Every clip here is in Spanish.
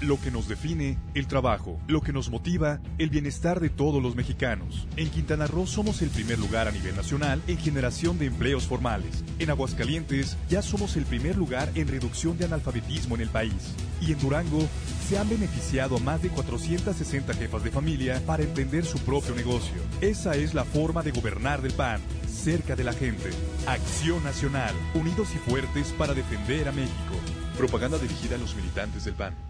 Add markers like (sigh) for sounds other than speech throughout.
Lo que nos define, el trabajo. Lo que nos motiva, el bienestar de todos los mexicanos. En Quintana Roo somos el primer lugar a nivel nacional en generación de empleos formales. En Aguascalientes ya somos el primer lugar en reducción de analfabetismo en el país. Y en Durango se han beneficiado a más de 460 jefas de familia para emprender su propio negocio. Esa es la forma de gobernar del PAN, cerca de la gente. Acción Nacional, unidos y fuertes para defender a México. Propaganda dirigida a los militantes del PAN.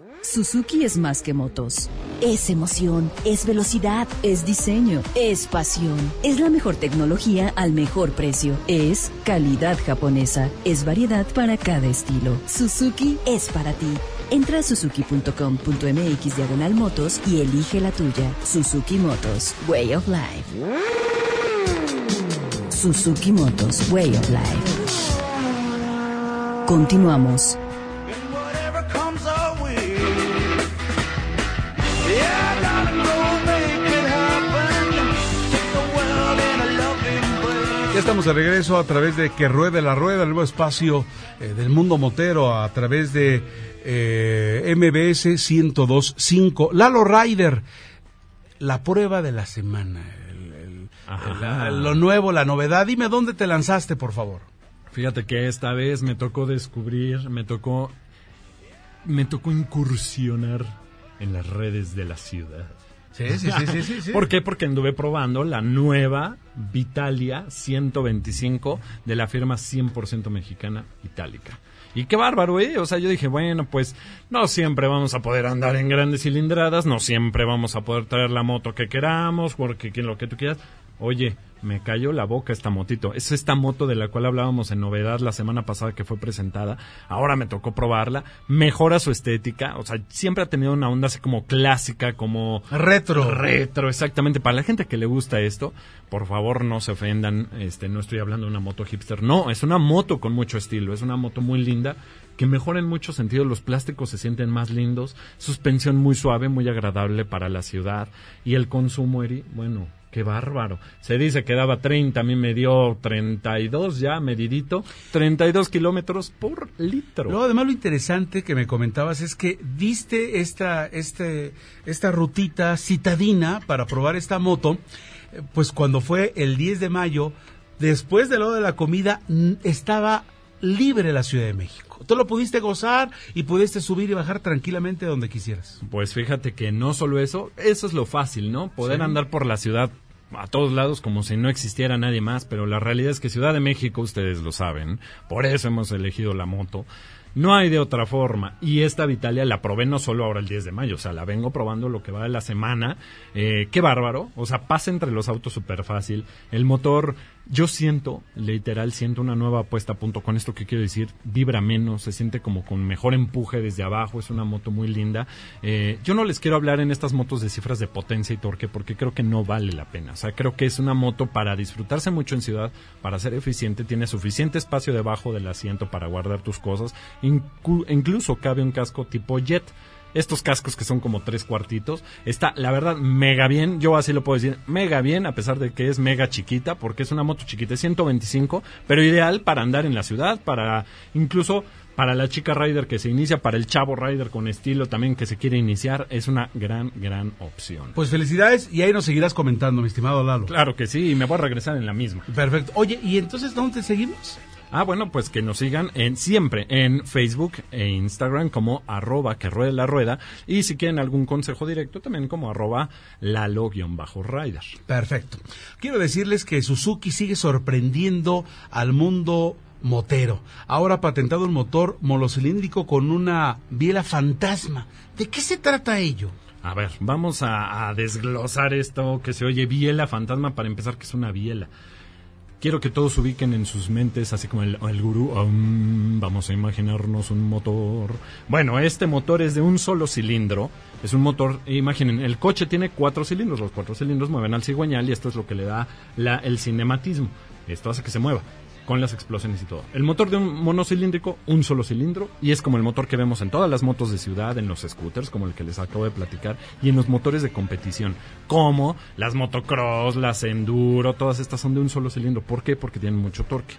Suzuki es más que motos. Es emoción, es velocidad, Es diseño, es pasión. es la mejor tecnología al mejor precio, es calidad japonesa, es variedad para cada estilo. Suzuki Es para ti. Entra a suzuki.com.mx diagonal motos y elige la tuya. Suzuki Motos, Way of Life. Suzuki Motos, Way of Life. Continuamos. Estamos de regreso a través de Que Ruede la Rueda, el nuevo espacio eh, del mundo motero, a través de eh, MBS 1025. Lalo Ryder, la prueba de la semana, el- el- Ajá. el- lo nuevo, la novedad. Dime dónde te lanzaste, por favor. Fíjate que esta vez me tocó descubrir, me tocó, me tocó incursionar en las redes de la ciudad. Sí, sí, sí, sí, sí. (laughs) ¿Por qué? Porque anduve probando la nueva Vitalia 125 de la firma 100% mexicana Itálica. Y qué bárbaro, ¿eh? O sea, yo dije, bueno, pues no siempre vamos a poder andar en grandes cilindradas, no siempre vamos a poder traer la moto que queramos, porque que lo que tú quieras. Oye, me cayó la boca esta motito. Es esta moto de la cual hablábamos en novedad la semana pasada que fue presentada. Ahora me tocó probarla. Mejora su estética. O sea, siempre ha tenido una onda así como clásica, como Retro. retro, exactamente. Para la gente que le gusta esto, por favor no se ofendan, este, no estoy hablando de una moto hipster, no, es una moto con mucho estilo, es una moto muy linda, que mejora en muchos sentidos, los plásticos se sienten más lindos, suspensión muy suave, muy agradable para la ciudad, y el consumo, Eri, bueno, qué bárbaro. Se dice que daba 30, a mí me dio 32 ya, medidito, 32 kilómetros por litro. Luego, además, lo interesante que me comentabas es que diste esta, este, esta rutita citadina para probar esta moto, eh, pues cuando fue el 10 de mayo, después de lo de la comida, estaba libre la Ciudad de México. Tú lo pudiste gozar y pudiste subir y bajar tranquilamente donde quisieras. Pues fíjate que no solo eso, eso es lo fácil, ¿no? Poder Sí. andar por la ciudad a todos lados como si no existiera nadie más, pero la realidad es que Ciudad de México, ustedes lo saben, por eso hemos elegido la moto. No hay de otra forma. Y esta Vitalia la probé no solo ahora el 10 de mayo, o sea, la vengo probando lo que va de la semana. Eh, qué bárbaro. O sea, pasa entre los autos súper fácil. El motor, yo siento, literal, siento una nueva apuesta punto. Con esto que quiero decir, vibra menos, se siente como con mejor empuje desde abajo. Es una moto muy linda. Eh, yo no les quiero hablar en estas motos de cifras de potencia y torque porque creo que no vale la pena. O sea, creo que es una moto para disfrutarse mucho en ciudad, para ser eficiente, tiene suficiente espacio debajo del asiento para guardar tus cosas. Incluso cabe un casco tipo jet. Estos cascos que son como tres cuartitos. Está, la verdad, mega bien. Yo así lo puedo decir. Mega bien, a pesar de que es mega chiquita, porque es una moto chiquita, es 125, pero ideal para andar en la ciudad, para incluso para la chica rider que se inicia, para el chavo rider con estilo también que se quiere iniciar, es una gran, gran opción. Pues felicidades y ahí nos seguirás comentando, mi estimado Lalo. Claro que sí, y me voy a regresar en la misma. Perfecto. Oye, ¿y entonces dónde te seguimos? Ah, bueno, pues que nos sigan en siempre en Facebook e Instagram como arroba que ruede la rueda y si quieren algún consejo directo también como arroba lalo-rider. Perfecto. Quiero decirles que Suzuki sigue sorprendiendo al mundo motero. Ahora ha patentado un motor monocilíndrico con una biela fantasma. ¿De qué se trata ello? A ver, vamos a, a desglosar esto que se oye biela fantasma para empezar que es una biela. Quiero que todos ubiquen en sus mentes, así como el, gurú, um, vamos a imaginarnos un motor. Bueno, este motor es de un solo cilindro. Es un motor, imaginen, el coche tiene cuatro cilindros. Los cuatro cilindros mueven al cigüeñal y esto es lo que le da la, el cinematismo. Esto hace que se mueva con las explosiones y todo. El motor de un monocilíndrico, un solo cilindro, y es como el motor que vemos en todas las motos de ciudad, en los scooters, como el que les acabo de platicar, y en los motores de competición, como las motocross, las enduro, todas estas son de un solo cilindro. ¿Por qué? Porque tienen mucho torque.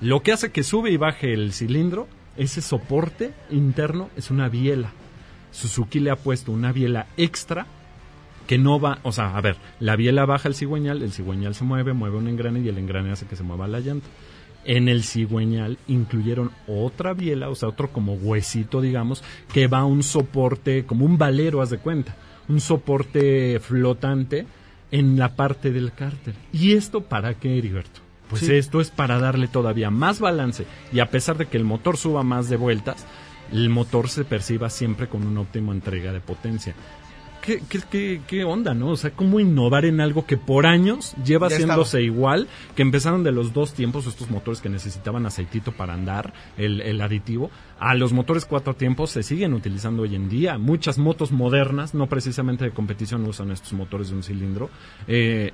Lo que hace que sube y baje el cilindro, ese soporte interno es una biela. Suzuki le ha puesto una biela extra que no va, o sea, a ver, la biela baja el cigüeñal, el cigüeñal se mueve, mueve un engrane y el engrane hace que se mueva la llanta. En el cigüeñal incluyeron otra biela, o sea, otro como huesito, digamos, que va a un soporte, como un valero, haz de cuenta, un soporte flotante en la parte del cárter. ¿Y esto para qué, Heriberto? Pues Sí. esto es para darle todavía más balance y a pesar de que el motor suba más de vueltas, el motor se perciba siempre con una óptima entrega de potencia. ¿Qué, qué, qué, qué onda, no? O sea, ¿cómo innovar en algo que por años lleva Ya haciéndose igual? Que empezaron de los dos tiempos, estos motores que necesitaban aceitito para andar, el, el aditivo, a los motores cuatro tiempos se siguen utilizando hoy en día. Muchas motos modernas, no precisamente de competición, usan estos motores de un cilindro. Eh,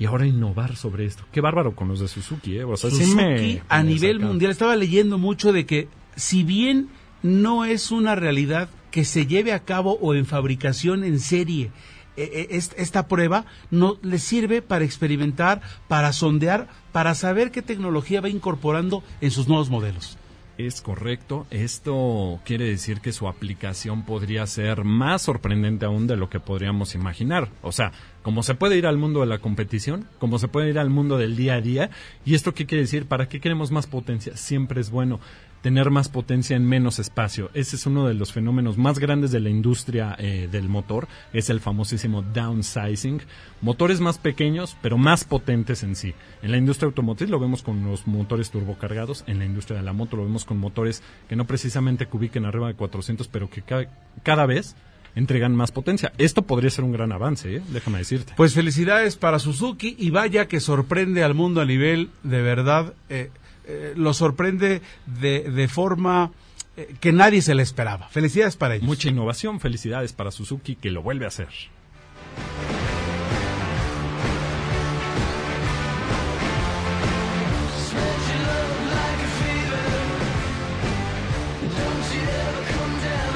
y ahora innovar sobre esto. Qué bárbaro con los de Suzuki, ¿eh? O sea, sí Suzuki me- a me nivel saca. mundial estaba leyendo mucho de que si bien no es una realidad que se lleve a cabo o en fabricación en serie eh, est- esta prueba no le sirve para experimentar, para sondear, para saber qué tecnología va incorporando en sus nuevos modelos. Es correcto. Esto quiere decir que su aplicación podría ser más sorprendente aún de lo que podríamos imaginar. O sea, como se puede ir al mundo de la competición, como se puede ir al mundo del día a día. ¿Y esto qué quiere decir? ¿Para qué queremos más potencia? Siempre es bueno tener más potencia en menos espacio. Ese es uno de los fenómenos más grandes de la industria eh, del motor. Es el famosísimo downsizing. Motores más pequeños, pero más potentes en sí. En la industria automotriz lo vemos con los motores turbocargados. En la industria de la moto lo vemos con motores que no precisamente cubiquen arriba de 400, pero que ca- cada vez entregan más potencia. Esto podría ser un gran avance, ¿eh? déjame decirte. Pues felicidades para Suzuki y vaya que sorprende al mundo a nivel de verdad, eh, eh, lo sorprende de, de forma eh, que nadie se le esperaba. Felicidades para ellos. Mucha innovación, felicidades para Suzuki que lo vuelve a hacer.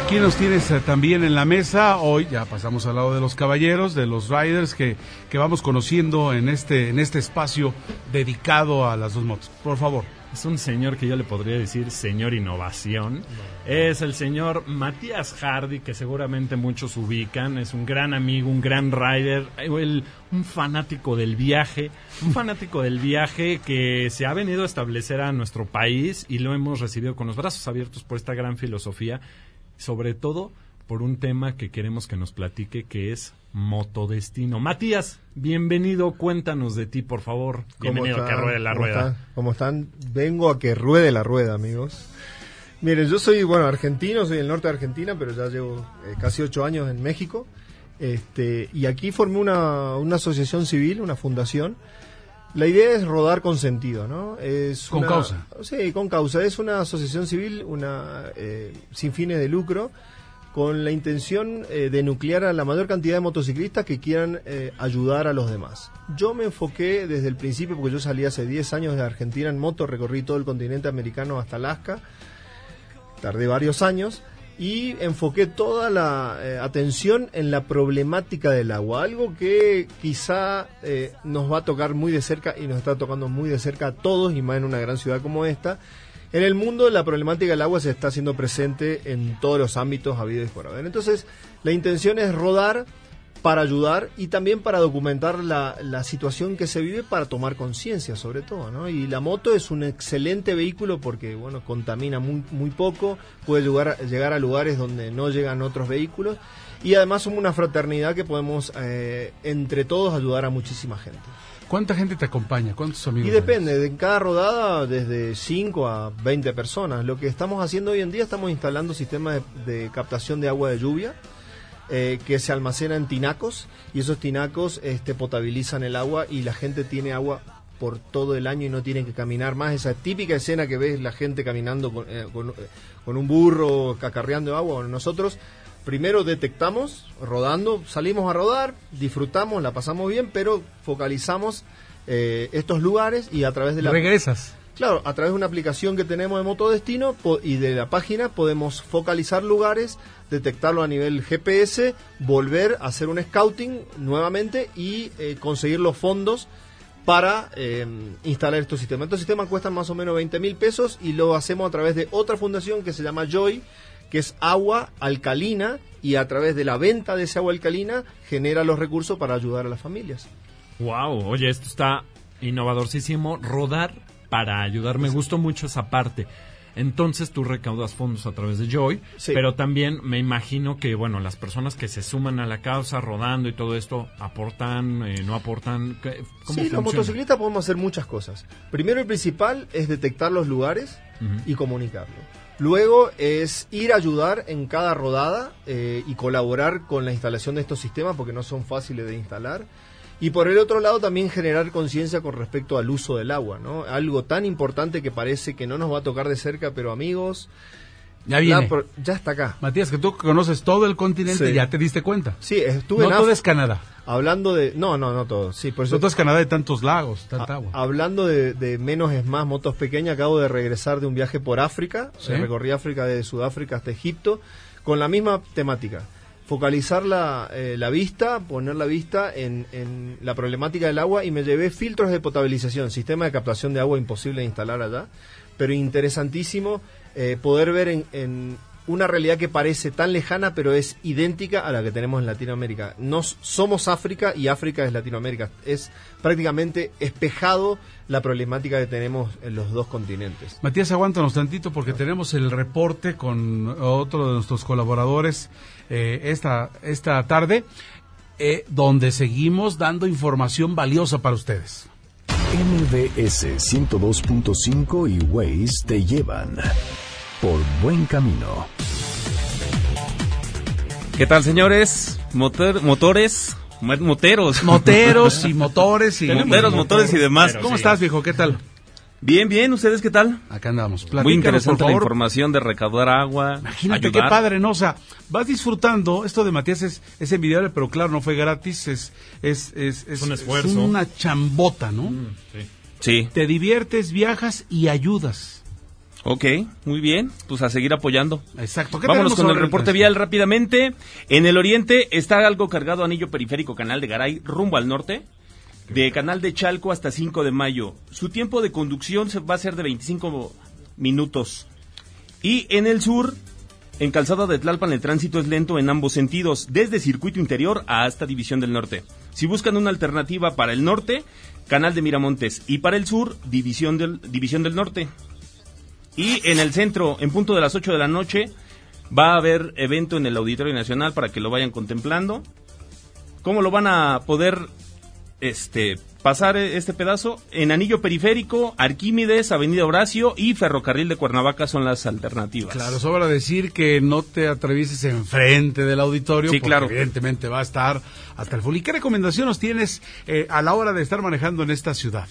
Aquí nos tienes eh, también en la mesa. Hoy ya pasamos al lado de los caballeros, de los riders que, que vamos conociendo en este, en este espacio dedicado a las dos motos. Por favor. Es un señor que yo le podría decir señor innovación. Es el señor Matías Hardy, que seguramente muchos ubican. Es un gran amigo, un gran rider, el- un fanático del viaje. Un (laughs) fanático del viaje que se ha venido a establecer a nuestro país y lo hemos recibido con los brazos abiertos por esta gran filosofía. Sobre todo por un tema que queremos que nos platique, que es Motodestino. Matías, bienvenido. Cuéntanos de ti, por favor. Bienvenido a que ruede la ¿Cómo rueda. están? ¿Cómo están? Vengo a que ruede la rueda, amigos. Miren, yo soy, bueno, argentino, soy del norte de Argentina, pero ya llevo eh, casi ocho años en México. Este, y aquí formé una, una asociación civil, una fundación. La idea es rodar con sentido, ¿no? Es Con una- causa. Sí, con causa. Es una asociación civil, una eh, sin fines de lucro, con la intención eh, de nuclear a la mayor cantidad de motociclistas que quieran eh, ayudar a los demás. Yo me enfoqué desde el principio, porque yo salí hace 10 años de Argentina en moto, recorrí todo el continente americano hasta Alaska, tardé varios años y enfoqué toda la eh, atención en la problemática del agua, algo que quizá nos va a tocar muy de cerca y nos está tocando muy de cerca a todos y más en una gran ciudad como esta. En el mundo la problemática del agua se está haciendo presente en todos los ámbitos habidos por haber. Entonces, la intención es rodar para ayudar y también para documentar la, la situación que se vive para tomar conciencia sobre todo, ¿no? Y la moto es un excelente vehículo porque, bueno, contamina muy, muy poco, puede llegar, llegar a lugares donde no llegan otros vehículos y además somos una fraternidad que podemos eh, entre todos ayudar a muchísima gente. ¿Cuánta gente te acompaña? ¿Cuántos amigos? Y depende, de cada rodada desde 5 a 20 personas. Lo que estamos haciendo hoy en día, estamos instalando sistemas de, de captación de agua de lluvia eh, que se almacena en tinacos y esos tinacos este, potabilizan el agua y la gente tiene agua por todo el año y no tiene que caminar más. Esa típica escena que ves la gente caminando con, eh, con, con un burro cacarreando agua. Bueno, nosotros primero detectamos rodando, salimos a rodar, disfrutamos, la pasamos bien, pero focalizamos eh, estos lugares y a través de la... Regresas. Claro, a través de una aplicación que tenemos de Motodestino po- y de la página podemos focalizar lugares, detectarlo a nivel GPS, volver a hacer un scouting nuevamente y eh, conseguir los fondos para eh, instalar estos sistemas. Estos sistemas cuestan más o menos 20 mil pesos y lo hacemos a través de otra fundación que se llama Joy, que es agua alcalina y a través de la venta de ese agua alcalina genera los recursos para ayudar a las familias. Wow, oye, esto está innovadorcísimo. Rodar para ayudar. Me gustó mucho esa parte. Entonces tú recaudas fondos a través de Joy, Sí. pero también me imagino que, bueno, las personas que se suman a la causa rodando y todo esto, aportan, eh, no aportan. ¿Qué- ¿Cómo Sí, los motociclistas podemos hacer muchas cosas. Primero y principal es detectar los lugares y comunicarlo. Luego es ir a ayudar en cada rodada eh, y colaborar con la instalación de estos sistemas porque no son fáciles de instalar. Y por el otro lado también generar conciencia con respecto al uso del agua, ¿no? Algo tan importante que parece que no nos va a tocar de cerca, pero amigos, Ya viene. ya está acá. Matías, que tú conoces todo el continente, Sí. ya te diste cuenta. Sí, estuve No en todo es Canadá. hablando de... No, no, no todo. Sí, por eso No todo es Canadá de tantos lagos, tanta agua. Hablando de, de menos es más, motos pequeñas, acabo de regresar de un viaje por África. Sí. Recorrí África desde Sudáfrica hasta Egipto con la misma temática. Focalizar la, eh, la vista, poner la vista en, en la problemática del agua y me llevé filtros de potabilización, sistema de captación de agua imposible de instalar allá, pero interesantísimo eh, poder ver en, en una realidad que parece tan lejana, pero es idéntica a la que tenemos en Latinoamérica. Nos somos África y África es Latinoamérica. Es prácticamente espejado la problemática que tenemos en los dos continentes. Matías, aguántanos tantito porque tenemos el reporte con otro de nuestros colaboradores eh, esta, esta tarde, eh, donde seguimos dando información valiosa para ustedes. MBS 102.5 y Waze te llevan por buen camino. ¿Qué tal, señores? Motor- motores, mo- moteros. Moteros (laughs) y motores y... Moteros, motores y demás. ¿Cómo estás, viejo? ¿Qué tal? Bien, bien, ¿ustedes qué tal? Acá andamos. Muy Platícanos, interesante por la información de recaudar agua. Imagínate ayudar. qué padre, ¿no? O sea, vas disfrutando. Esto de Matías es, es envidiable, pero claro, no fue gratis. Es, es, es, es, un esfuerzo. es una chambota, ¿no? Sí. Sí, Te diviertes, viajas y ayudas. Ok, muy bien. Pues a seguir apoyando. Exacto. ¿Qué Vámonos con el reporte vial rápidamente. En el oriente está algo cargado anillo periférico Canal de Garay rumbo al norte. De Canal de Chalco hasta 5 de mayo. Su tiempo de conducción va a ser de 25 minutos. Y en el sur, en Calzada de Tlalpan, el tránsito es lento en ambos sentidos, desde Circuito Interior hasta División del Norte. Si buscan una alternativa para el norte, Canal de Miramontes. Y para el sur, División del, División del Norte. Y en el centro, en punto de las 8 de la noche, va a haber evento en el Auditorio Nacional para que lo vayan contemplando. ¿Cómo lo van a poder este pasar este pedazo? En Anillo Periférico, Arquímedes, Avenida Horacio y Ferrocarril de Cuernavaca son las alternativas. Claro, sobra decir que no te atravieses enfrente del auditorio, Sí, porque claro. evidentemente va a estar hasta el full. ¿Y qué recomendación nos tienes eh, a la hora de estar manejando en esta ciudad?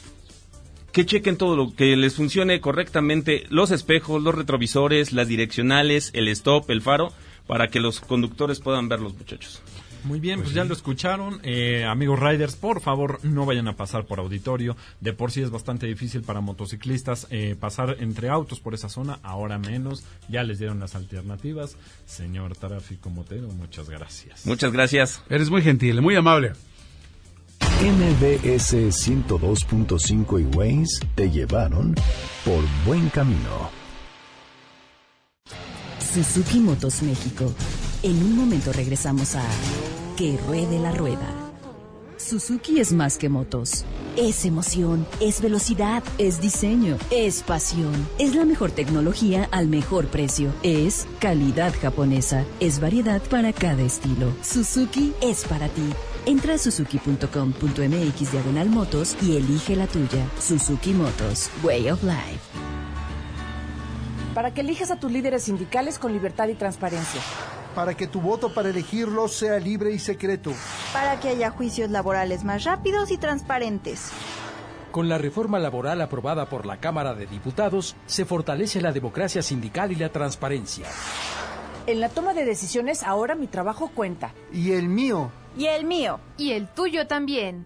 Que chequen todo lo que les funcione correctamente, los espejos, los retrovisores, las direccionales, el stop, el faro, para que los conductores puedan ver los muchachos. Muy bien, pues, ya lo escucharon. Eh, amigos riders, por favor, no vayan a pasar por auditorio. De por sí es bastante difícil para motociclistas eh, pasar entre autos por esa zona, ahora menos. Ya les dieron las alternativas. Señor tráfico motero, muchas gracias. Muchas gracias. Eres muy gentil, muy amable. MBS 102.5 y Waze te llevaron por buen camino. Suzuki Motos México. En un momento regresamos a Que ruede la rueda. Suzuki es más que motos. Es emoción, es velocidad, Es diseño. es pasión. Es la mejor tecnología al mejor precio. Es calidad japonesa. Es variedad para cada estilo. Suzuki Es para ti. Entra a suzuki.com.mx diagonal motos y elige la tuya. Suzuki Motos, Way of Life. Para que elijas a tus líderes sindicales con libertad y transparencia. Para que tu voto para elegirlos sea libre y secreto. Para que haya juicios laborales más rápidos y transparentes. Con la reforma laboral aprobada por la Cámara de Diputados, se fortalece la democracia sindical y la transparencia. En la toma de decisiones ahora mi trabajo cuenta. Y el mío. Y el mío. Y el tuyo también.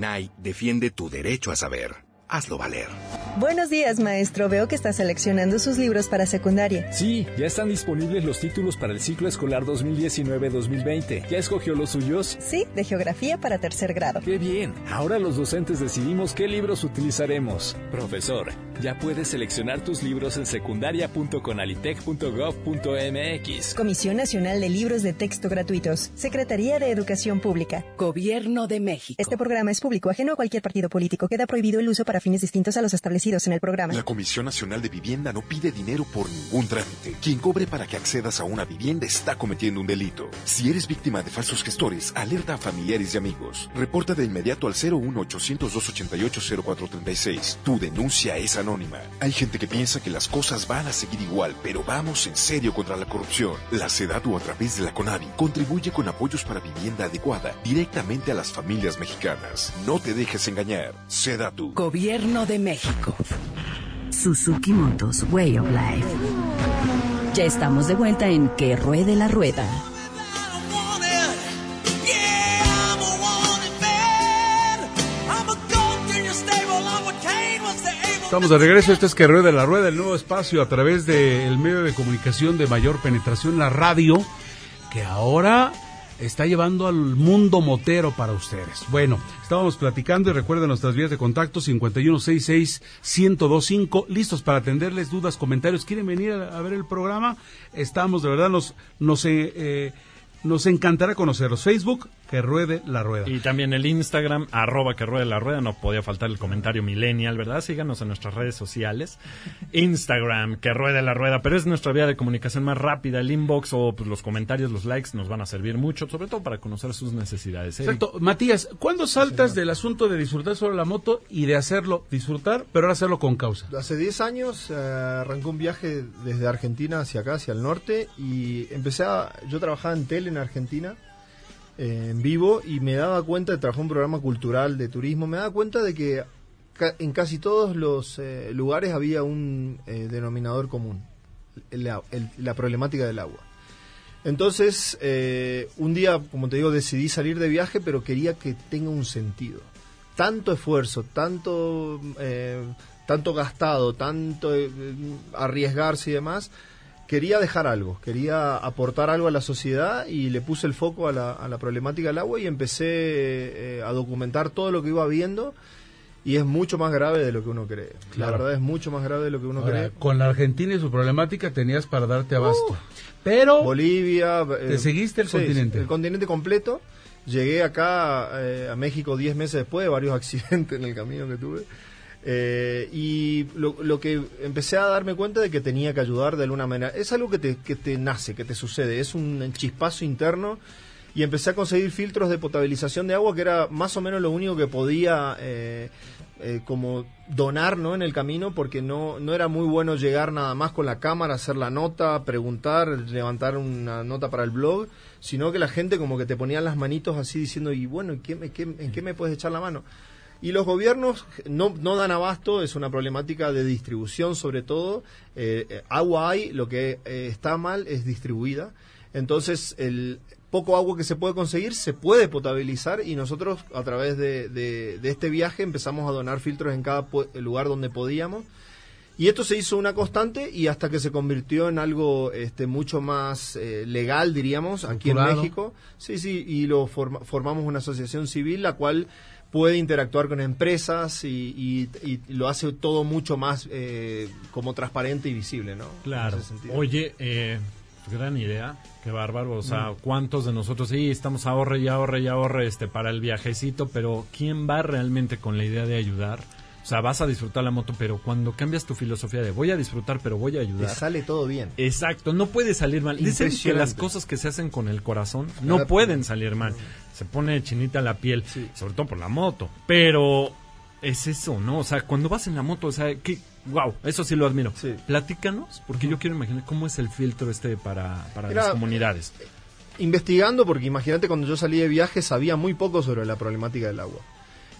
INAI defiende tu derecho a saber. Hazlo valer. Buenos días, maestro. Veo que está seleccionando sus libros para secundaria. Sí, ya están disponibles los títulos para el ciclo escolar 2019-2020. ¿Ya escogió los suyos? Sí, de geografía para tercer grado. ¡Qué bien! Ahora los docentes decidimos qué libros utilizaremos. Profesor, ya puedes seleccionar tus libros en secundaria.conalitech.gov.mx. Comisión Nacional de Libros de Texto Gratuitos. Secretaría de Educación Pública. Gobierno de México. Este programa es público, ajeno a cualquier partido político. Queda prohibido el uso para fines distintos a los establecidos en el programa. La Comisión Nacional de Vivienda no pide dinero por ningún trámite. Quien cobre para que accedas a una vivienda está cometiendo un delito. Si eres víctima de falsos gestores, alerta a familiares y amigos. Reporta de inmediato al 01-800-288-0436. Tu denuncia es anónima. Hay gente que piensa que las cosas van a seguir igual, pero vamos en serio contra la corrupción. La SEDATU a través de la CONAVI contribuye con apoyos para vivienda adecuada directamente a las familias mexicanas. No te dejes engañar. SEDATU. Gobierno de México. Suzuki Motos, Way of Life. Ya estamos de vuelta en Que Ruede la Rueda. Estamos de regreso, esto es que rueda la rueda, el nuevo espacio a través del medio de comunicación de mayor penetración, la radio, que ahora está llevando al mundo motero para ustedes. Bueno, estábamos platicando y recuerden nuestras vías de contacto 5166-1025, listos para atenderles dudas, comentarios. ¿Quieren venir a, ver el programa? Estamos, de verdad, nos, nos, eh, eh, nos encantará conocerlos. Facebook, que ruede la rueda. Y también el Instagram, arroba que ruede la rueda, no podía faltar el comentario millennial, ¿verdad? Síganos en nuestras redes sociales. (laughs) Instagram, que ruede la rueda, pero es nuestra vía de comunicación más rápida. El inbox o pues, los comentarios, los likes nos van a servir mucho, sobre todo para conocer sus necesidades. ¿eh? Exacto. Matías, ¿cuándo saltas del asunto de disfrutar solo la moto y de hacerlo, disfrutar, pero ahora hacerlo con causa? Hace 10 años eh, arrancó un viaje desde Argentina hacia acá, hacia el norte, y empecé a... Yo trabajaba en tele en Argentina, en vivo, y me daba cuenta, trabajaba en un programa cultural de turismo, me daba cuenta de que ca- en casi todos los eh, lugares había un eh, denominador común, el- el- la problemática del agua. Entonces, eh, un día, como te digo, decidí salir de viaje, pero quería que tenga un sentido. Tanto esfuerzo, tanto, eh, tanto gastado, tanto eh, arriesgarse y demás, quería dejar algo, quería aportar algo a la sociedad y le puse el foco a la, a la problemática del agua y empecé eh, a documentar todo lo que iba viendo y es mucho más grave de lo que uno cree. Claro. La verdad es mucho más grave de lo que uno Ahora, cree. con la Argentina y su problemática tenías para darte abasto. pero Bolivia. ¿Te eh, seguiste el sí, continente? El continente completo. Llegué acá eh, a México 10 meses después de varios (laughs) accidentes en el camino que tuve. Eh, y lo, que empecé a darme cuenta de que tenía que ayudar de alguna manera. Es algo que te, que te nace, que te sucede. Es un chispazo interno. Y empecé a conseguir filtros de potabilización de agua, que era más o menos lo único que podía eh, eh, como donar ¿no? en el camino, porque no, no era muy bueno llegar nada más con la cámara, hacer la nota, preguntar, levantar una nota para el blog, sino que la gente como que te ponían las manitos así diciendo, y bueno, ¿en qué, me- qué- ¿en qué me puedes echar la mano? Y los gobiernos no, no dan abasto, es una problemática de distribución sobre todo. Eh, eh, agua hay, lo que eh, está mal es distribuida. Entonces, el, poco agua que se puede conseguir se puede potabilizar y nosotros a través de, de- de este viaje empezamos a donar filtros en cada lugar donde podíamos. Y esto se hizo una constante y hasta que se convirtió en algo este, mucho más eh, legal, diríamos, aquí en. México. Sí, sí, y lo forma- formamos una asociación civil la cual puede interactuar con empresas y, y- y lo hace todo mucho más eh, como transparente y visible, ¿no? Claro. Oye, eh, gran idea. Qué bárbaro. O sea, Mm. ¿cuántos de nosotros sí estamos ahorre y ahorre y ahorre este, para el viajecito? Pero ¿quién va realmente con la idea de ayudar? O sea, vas a disfrutar la moto, pero cuando cambias tu filosofía de voy a disfrutar, pero voy a Te ayudar. sale todo bien. Exacto, no puede salir mal. Dicen que las cosas que se hacen con el corazón no pueden salir mal. Se pone chinita la piel, sobre todo por la moto. Pero es eso, ¿no? O sea, cuando vas en la moto, o sea, que wow, eso sí lo admiro. Platícanos, porque yo quiero imaginar cómo es el filtro este para, para las comunidades. investigando, porque imagínate cuando yo salí de viaje sabía muy poco sobre la problemática del agua.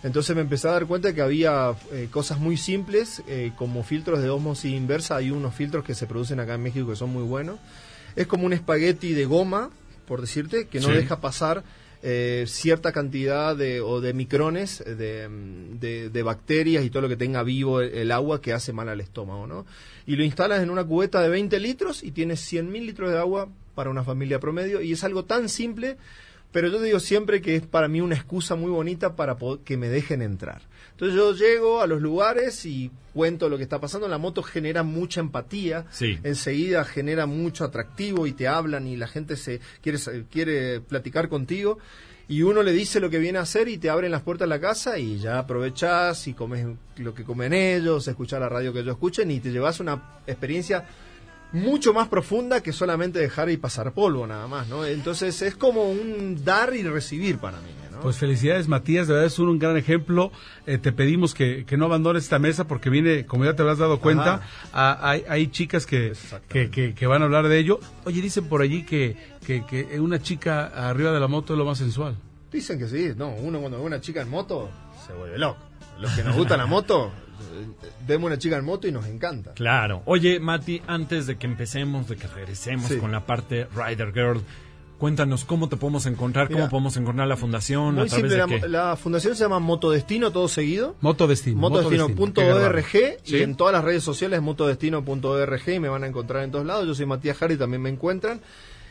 Entonces me empecé a dar cuenta que había eh, cosas muy simples, eh, como filtros de osmosis inversa. Hay unos filtros que se producen acá en México que son muy buenos. Es como un espagueti de goma, por decirte, que no Sí. deja pasar eh, cierta cantidad de, o de micrones eh, de, mm, de- de bacterias y todo lo que tenga vivo el, el agua que hace mal al estómago, ¿no? Y lo instalas en una cubeta de 20 litros y tienes 100.000 litros de agua para una familia promedio y es algo tan simple, pero yo digo siempre que es para mí una excusa muy bonita para que me dejen entrar. Entonces yo llego a los lugares y cuento lo que está pasando. La moto genera mucha empatía. Sí. Enseguida genera mucho atractivo y te hablan y la gente se quiere, quiere platicar contigo. Y uno le dice lo que viene a hacer y te abren las puertas de la casa y ya aprovechas y comes lo que comen ellos, escuchar la radio que ellos escuchen y te llevas una experiencia mucho más profunda que solamente dejar y pasar polvo nada más, ¿no? Entonces es como un dar y recibir para mí, ¿no? Pues felicidades, Matías, de verdad es un, un gran ejemplo. Eh, te pedimos que, que no abandones esta mesa porque viene, como ya te habrás dado cuenta, a- hay, hay chicas que, que, que- que van a hablar de ello. Oye, dicen por allí que, que, que una chica arriba de la moto es lo más sensual. Dicen que sí, no, uno cuando ve una chica en moto se vuelve loco. Los que nos gusta la moto, vemos una chica en moto y nos encanta. Claro. Oye, Mati, antes de que empecemos, de que regresemos Sí. con la parte Rider Girl, cuéntanos cómo te podemos encontrar, cómo podemos encontrar la fundación, a Muy través simple, de la, qué. la fundación se llama Motodestino, todo seguido. Motodestino. Motodestino.org Sí. y en todas las redes sociales motodestino.org y me van a encontrar en todos lados. Yo soy Matías Harry, también me encuentran.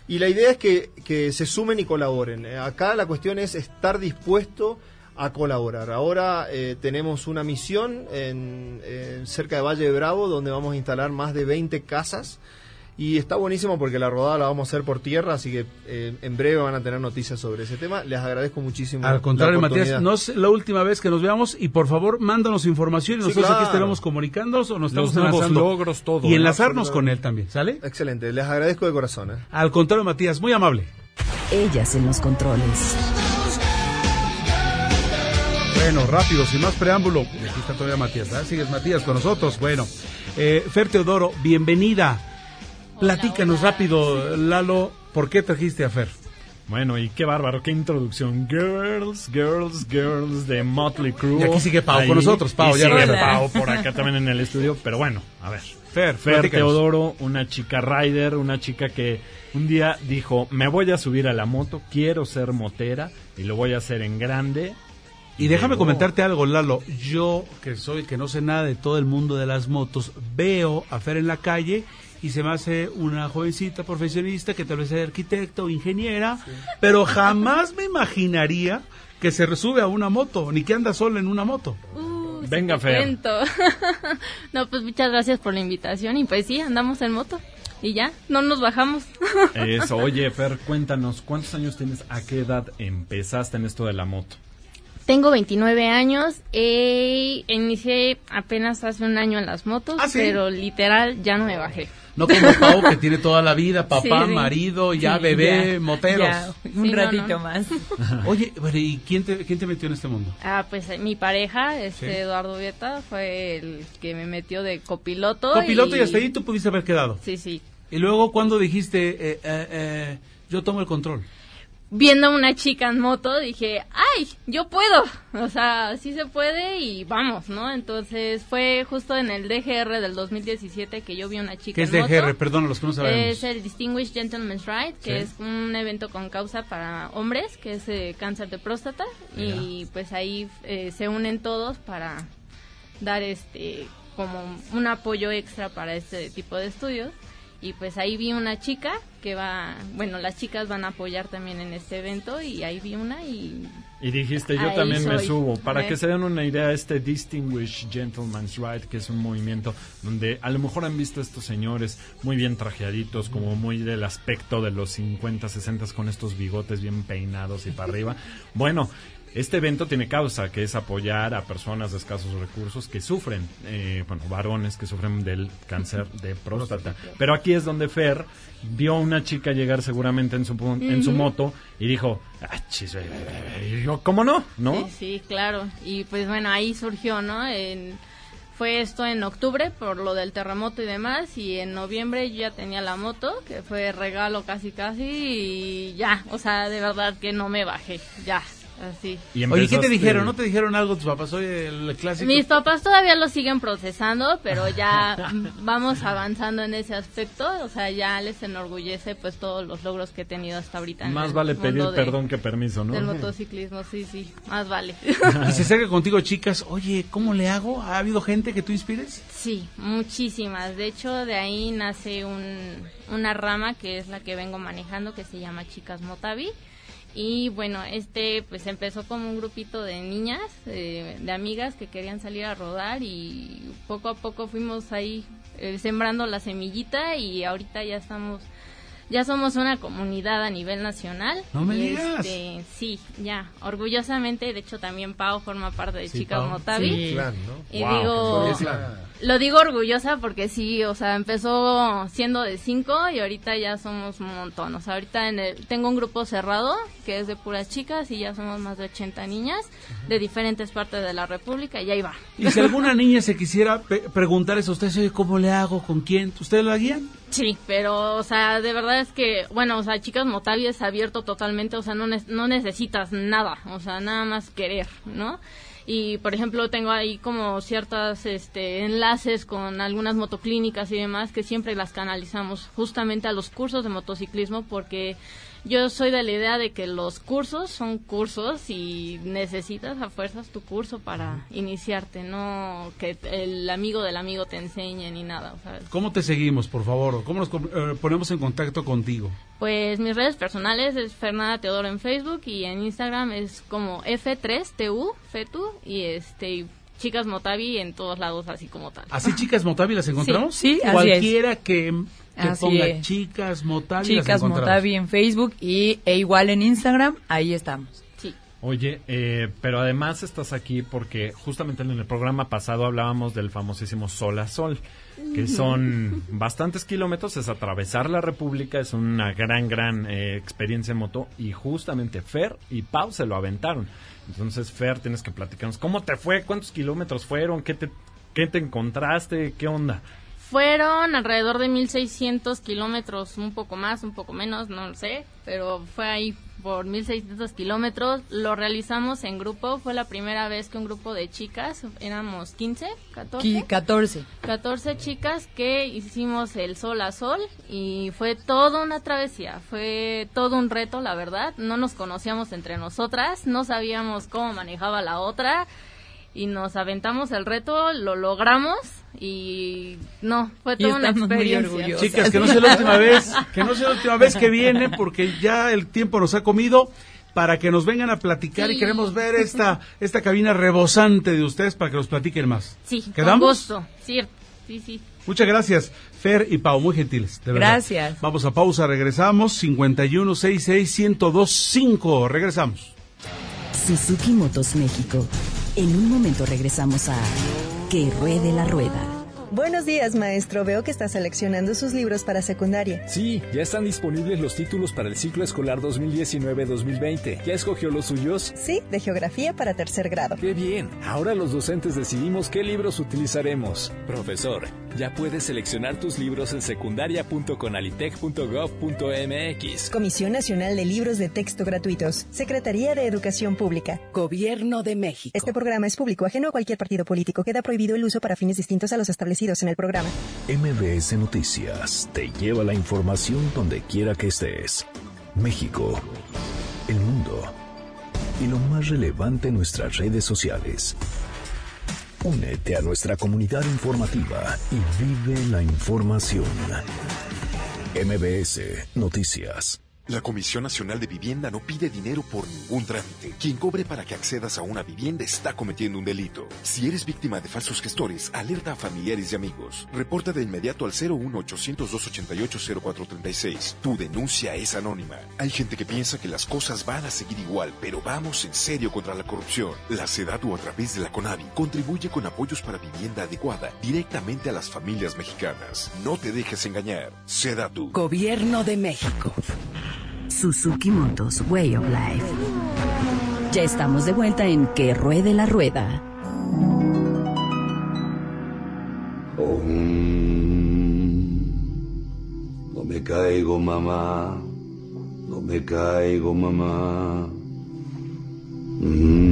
Y la idea es que, que se sumen y colaboren. Acá la cuestión es estar dispuesto a colaborar. Ahora eh, tenemos una misión en, en cerca de Valle de Bravo donde vamos a instalar más de 20 casas. Y está buenísimo porque la rodada la vamos a hacer por tierra, así que eh, en breve van a tener noticias sobre ese tema. Les agradezco muchísimo. Al la contrario, Matías, no es la última vez que nos veamos y por favor, mándanos información y Sí, nosotros aquí estaremos comunicándonos o nos Los estamos nuevos enlazando. logros, todo, Y ¿no? enlazarnos con él también, ¿sale? Excelente, les agradezco de corazón. ¿eh? Al contrario, Matías, muy amable. Ellas en los controles. Bueno, rápido, sin más preámbulo. Aquí está todavía Matías, ¿verdad? Sigues Matías con nosotros. Bueno, eh, Fer Teodoro, bienvenida. Platícanos rápido, Lalo, ¿por qué trajiste a Fer? Bueno, y qué bárbaro, qué introducción. Girls, girls, girls de Motley Crue. Y aquí sigue Pau con nosotros, Pau, y ya sigue. Pau por acá también en el estudio. Pero bueno, a ver. Fer, Fer. Teodoro, una chica rider, una chica que un día dijo, me voy a subir a la moto, quiero ser motera y lo voy a hacer en grande. Y déjame llegó. comentarte algo, Lalo. Yo, que soy, que no sé nada de todo el mundo de las motos, veo a Fer en la calle y se me hace una jovencita profesionista que tal vez sea arquitecta o ingeniera, pero jamás me imaginaría que se resube a una moto, ni que anda sola en una moto. Venga, Te Fer. (laughs) no, pues muchas gracias por la invitación y pues sí, andamos en moto y ya, no nos bajamos. Eso, oye, (laughs) Fer, cuéntanos, ¿cuántos años tienes? ¿A qué edad empezaste en esto de la moto? Tengo 29 años, eh, inicié apenas hace un año en las motos, ¿Ah, sí? pero literal ya no me bajé. No como Pau, que tiene toda la vida, (laughs) papá, Sí, sí. marido, ya Sí, bebé, ya, moteros. ya, un no, ratito no. más. (laughs) Oye, ¿y quién te, quién te metió en este mundo? Ah, pues eh, mi pareja, este Sí. Eduardo Vieta, fue el que me metió de copiloto. Copiloto y hasta ahí tú pudiste haber quedado. Sí, sí. Y luego, cuando dijiste, eh, eh, eh, yo tomo el control? Viendo a una chica en moto, dije, ay, yo puedo, o sea, sí se puede y vamos, ¿no? Entonces fue justo en el DGR del 2017 que yo vi a una chica ¿Qué es en moto. DGR? Perdón, a los que no sabemos. Es el Distinguished Gentleman's Ride, que Sí. es un evento con causa para hombres, que es eh, cáncer de próstata, y pues ahí eh, se unen todos para dar este como un apoyo extra para este tipo de estudios. Y pues ahí vi una chica que va, bueno, las chicas van a apoyar también en este evento y ahí vi una y Y dijiste, yo también me subo. Para que se den una idea, este Distinguished Gentleman's Ride, que es un movimiento donde a lo mejor han visto estos señores muy bien trajeaditos, como muy del aspecto de los 50, 60 con estos bigotes bien peinados y para arriba. (laughs) Bueno, este evento tiene causa, que es apoyar a personas de escasos recursos que sufren, eh, bueno, varones que sufren del cáncer de (laughs) próstata. Pero aquí es donde Fer vio a una chica llegar seguramente en su, en su moto y dijo, ah, chis, ve, ve". Y yo, ¿cómo no? ¿No? Sí, sí, claro. Y pues bueno, ahí surgió, ¿no? En- fue esto en octubre por lo del terremoto y demás y en noviembre yo ya tenía la moto, que fue regalo casi casi y ya, o sea, de verdad que no me bajé, ya, así. Oye, ¿qué te dijeron? ¿No te dijeron algo tus papás? Oye, el clásico. Mis papás todavía lo siguen procesando, pero ya (laughs) vamos avanzando en ese aspecto, o sea, ya les enorgullece pues todos los logros que he tenido hasta ahorita. Más vale pedir de- perdón que permiso, ¿no? Del (laughs) motociclismo, sí, sí, más vale. (laughs) Y se acerca contigo chicas, oye, ¿cómo le hago? ¿Ha habido gente que tú inspires? Sí, muchísimas. De hecho, de ahí nace un, una rama que es la que vengo manejando, que se llama Chicas Motavi. Y bueno, este pues empezó como un grupito de niñas, eh, de amigas que querían salir a rodar y poco a poco fuimos ahí eh, sembrando la semillita y ahorita ya estamos, ya somos una comunidad a nivel nacional. No me Y, digas. este, sí, ya, orgullosamente, de hecho también Pau forma parte de Sí, Chicas Pau. Motavi. Sí. Clan, ¿no? Y Wow, digo. Lo digo orgullosa porque sí, o sea, empezó siendo de cinco y ahorita ya somos un montón. O sea, ahorita en el, tengo un grupo cerrado que es de puras chicas y ya somos más de 80 niñas de diferentes partes de la República y ahí va. Y si alguna niña se quisiera pe- preguntar eso a ustedes, oye, ¿cómo le hago? ¿Con quién? ¿Ustedes la guían? Sí, pero, o sea, de verdad es que, bueno, o sea, chicas Motavi es abierto totalmente, o sea, no, ne- no necesitas nada, o sea, nada más querer, ¿no? Y, por ejemplo, tengo ahí como ciertas este, enlaces con algunas motoclínicas y demás que siempre las canalizamos justamente a los cursos de motociclismo porque yo soy de la idea de que los cursos son cursos y necesitas a fuerzas tu curso para iniciarte, no que el amigo del amigo te enseñe ni nada, ¿Cómo te seguimos, por favor? ¿Cómo nos eh, ponemos en contacto contigo? Pues mis redes personales es Fernanda Teodoro en Facebook y en Instagram es como F3TU, FETU y este Chicas Motavi en todos lados así como tal. ¿Así chicas Motavi las encontramos? Sí, sí, así Cualquiera que, que Así ponga es. chicas Motavi las Chicas encontramos. Motavi en Facebook y, e igual en Instagram, ahí estamos. Sí. Oye, eh, pero además estás aquí porque justamente en el programa pasado hablábamos del famosísimo Sol a Sol, que son bastantes kilómetros, es atravesar la República, es una gran, gran eh, experiencia en moto y justamente Fer y Pau se lo aventaron. Entonces, Fer, tienes que platicarnos, ¿cómo te fue? ¿Cuántos kilómetros fueron? ¿Qué te, qué te encontraste? ¿Qué onda? Fueron alrededor de 1600 kilómetros, un poco más, un poco menos, no lo sé, pero fue ahí por 1600 kilómetros. Lo realizamos en grupo, fue la primera vez que un grupo de chicas, éramos 15, 14. Qui- 14. 14 chicas que hicimos el sol a sol y fue toda una travesía, fue todo un reto, la verdad. No nos conocíamos entre nosotras, no sabíamos cómo manejaba la otra y nos aventamos el reto, lo logramos y no, fue Y toda una experiencia. Chicas, que no sea la última vez, que no sea la última vez que vienen porque ya el tiempo nos ha comido para que nos vengan a platicar y queremos ver esta esta cabina rebosante de ustedes para que nos platiquen más. Sí, con ¿Quedamos? gusto, sí, sí, sí. Muchas gracias, Fer y Pau, muy gentiles, de verdad. Gracias. Vamos a pausa, regresamos, 5166-1025, regresamos. Suzuki Motos México. En un momento regresamos a Que Ruede la Rueda. Buenos días, maestro. Veo que está seleccionando sus libros para secundaria. Sí, ya están disponibles los títulos para el ciclo escolar 2019-2020. ¿Ya escogió los suyos? Sí, de geografía para tercer grado. ¡Qué bien! Ahora los docentes decidimos qué libros utilizaremos. Profesor, Ya puedes seleccionar tus libros en secundaria.conalitech.gov.mx. Comisión Nacional de Libros de Texto Gratuitos. Secretaría de Educación Pública. Gobierno de México. Este programa es público, ajeno a cualquier partido político. Queda prohibido el uso para fines distintos a los establecidos en el programa. MBS Noticias te lleva la información donde quiera que estés. México, el mundo y lo más relevante en nuestras redes sociales. Únete a nuestra comunidad informativa y vive la información. MBS Noticias. La Comisión Nacional de Vivienda no pide dinero por ningún trámite. Quien cobre para que accedas a una vivienda está cometiendo un delito. Si eres víctima de falsos gestores, alerta a familiares y amigos. Reporta de inmediato al 01-800-288-0436. Tu denuncia es anónima. Hay gente que piensa que las cosas van a seguir igual, pero vamos en serio contra la corrupción. La SEDATU a través de la CONAVI contribuye con apoyos para vivienda adecuada directamente a las familias mexicanas. No te dejes engañar. SEDATU. Gobierno de México. Suzuki Motos Way of Life. Ya estamos de vuelta en Que Ruede la Rueda. No me caigo, mamá. No me caigo, mamá. Mm.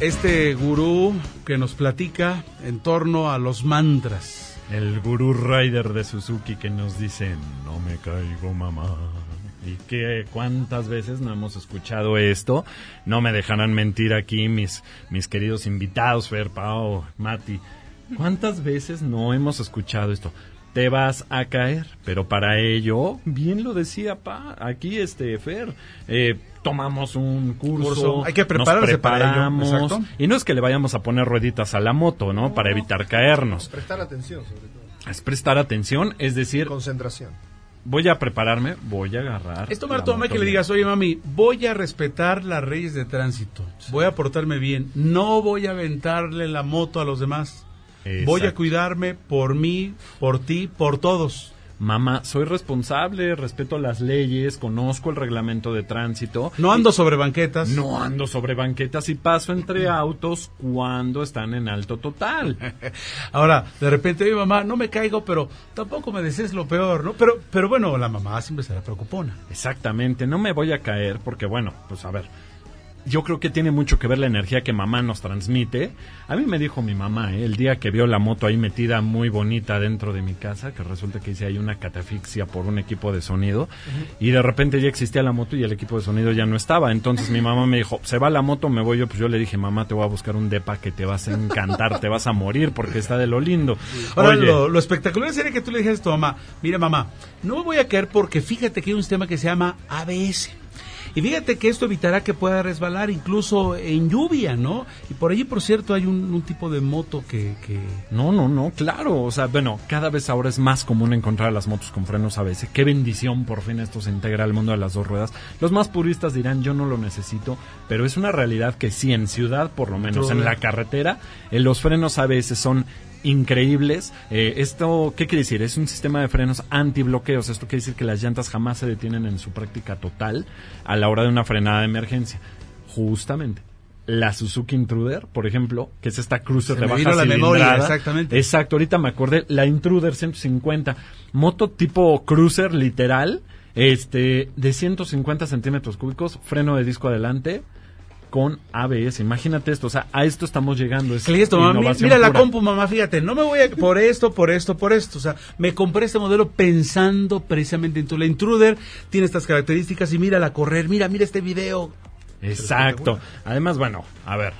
Este gurú que nos platica en torno a los mantras. El gurú rider de Suzuki que nos dice, no me caigo mamá. Y que cuántas veces no hemos escuchado esto. No me dejarán mentir aquí mis, mis queridos invitados, Fer, Pao, Mati. ¿Cuántas veces no hemos escuchado esto? Te vas a caer, pero para ello, bien lo decía Pa, aquí este Fer, eh, tomamos un curso, Curso. Hay que nos prepararse para ello, preparamos, exacto. y no es que le vayamos a poner rueditas a la moto, ¿no? Para evitar caernos. Prestar atención, sobre todo. Es prestar atención, es decir, Concentración. voy a prepararme, voy a agarrar. Es tomar tu mamá que le digas, oye mami, voy a respetar las leyes de tránsito, voy a portarme bien, no voy a aventarle la moto a los demás, voy a cuidarme por mí, por ti, por todos. Mamá, soy responsable, respeto las leyes, conozco el reglamento de tránsito. No ando sobre banquetas. No ando sobre banquetas y paso entre autos cuando están en alto total. (laughs) Ahora, de repente, oye mamá, no me caigo, pero tampoco me desees lo peor, ¿no? Pero, pero bueno, la mamá siempre será preocupona. Exactamente, no me voy a caer porque bueno, pues a ver, yo creo que tiene mucho que ver la energía que mamá nos transmite. A mí me dijo mi mamá, ¿eh? el día que vio la moto ahí metida muy bonita dentro de mi casa, que resulta que hice ahí una catafixia por un equipo de sonido, y de repente ya existía la moto y el equipo de sonido ya no estaba. Entonces mi mamá me dijo, ¿se va la moto? Me voy yo. Pues yo le dije, mamá, te voy a buscar un depa que te vas a encantar, te vas a morir porque está de lo lindo. Ahora, Oye, lo, lo espectacular sería que tú le dijeras a tu mamá, mira mamá, no me voy a caer porque fíjate que hay un sistema que se llama ABS. Y fíjate que esto evitará que pueda resbalar incluso en lluvia, ¿no? Y por allí, por cierto, hay un, un tipo de moto que, que... No, no, no, claro. O sea, bueno, cada vez ahora es más común encontrar las motos con frenos ABS. Qué bendición, por fin esto se integra al mundo de las dos ruedas. Los más puristas dirán, yo no lo necesito, pero es una realidad que sí, en ciudad, por lo menos, en la carretera, eh, los frenos ABS son increíbles. Eh, esto, ¿qué quiere decir? Es un sistema de frenos antibloqueos. Esto quiere decir que las llantas jamás se detienen en su práctica total a la hora de una frenada de emergencia. Justamente. La Suzuki Intruder, por ejemplo, que es esta cruiser Se de baja la memoria, exactamente. Exacto, ahorita me acordé, la Intruder 150, moto tipo cruiser literal, este, de 150 centímetros cúbicos, freno de disco adelante, con ABS. Imagínate esto, o sea, a esto estamos llegando. Es Que le digas a tu mamá, "Mi- innovación mira la pura". compu, mamá, fíjate, no me voy a... Por esto, por esto, por esto. O sea, me compré este modelo pensando precisamente en tu... La Intruder tiene estas características y mírala correr, mira, mira este video. Exacto. Además, bueno, a ver,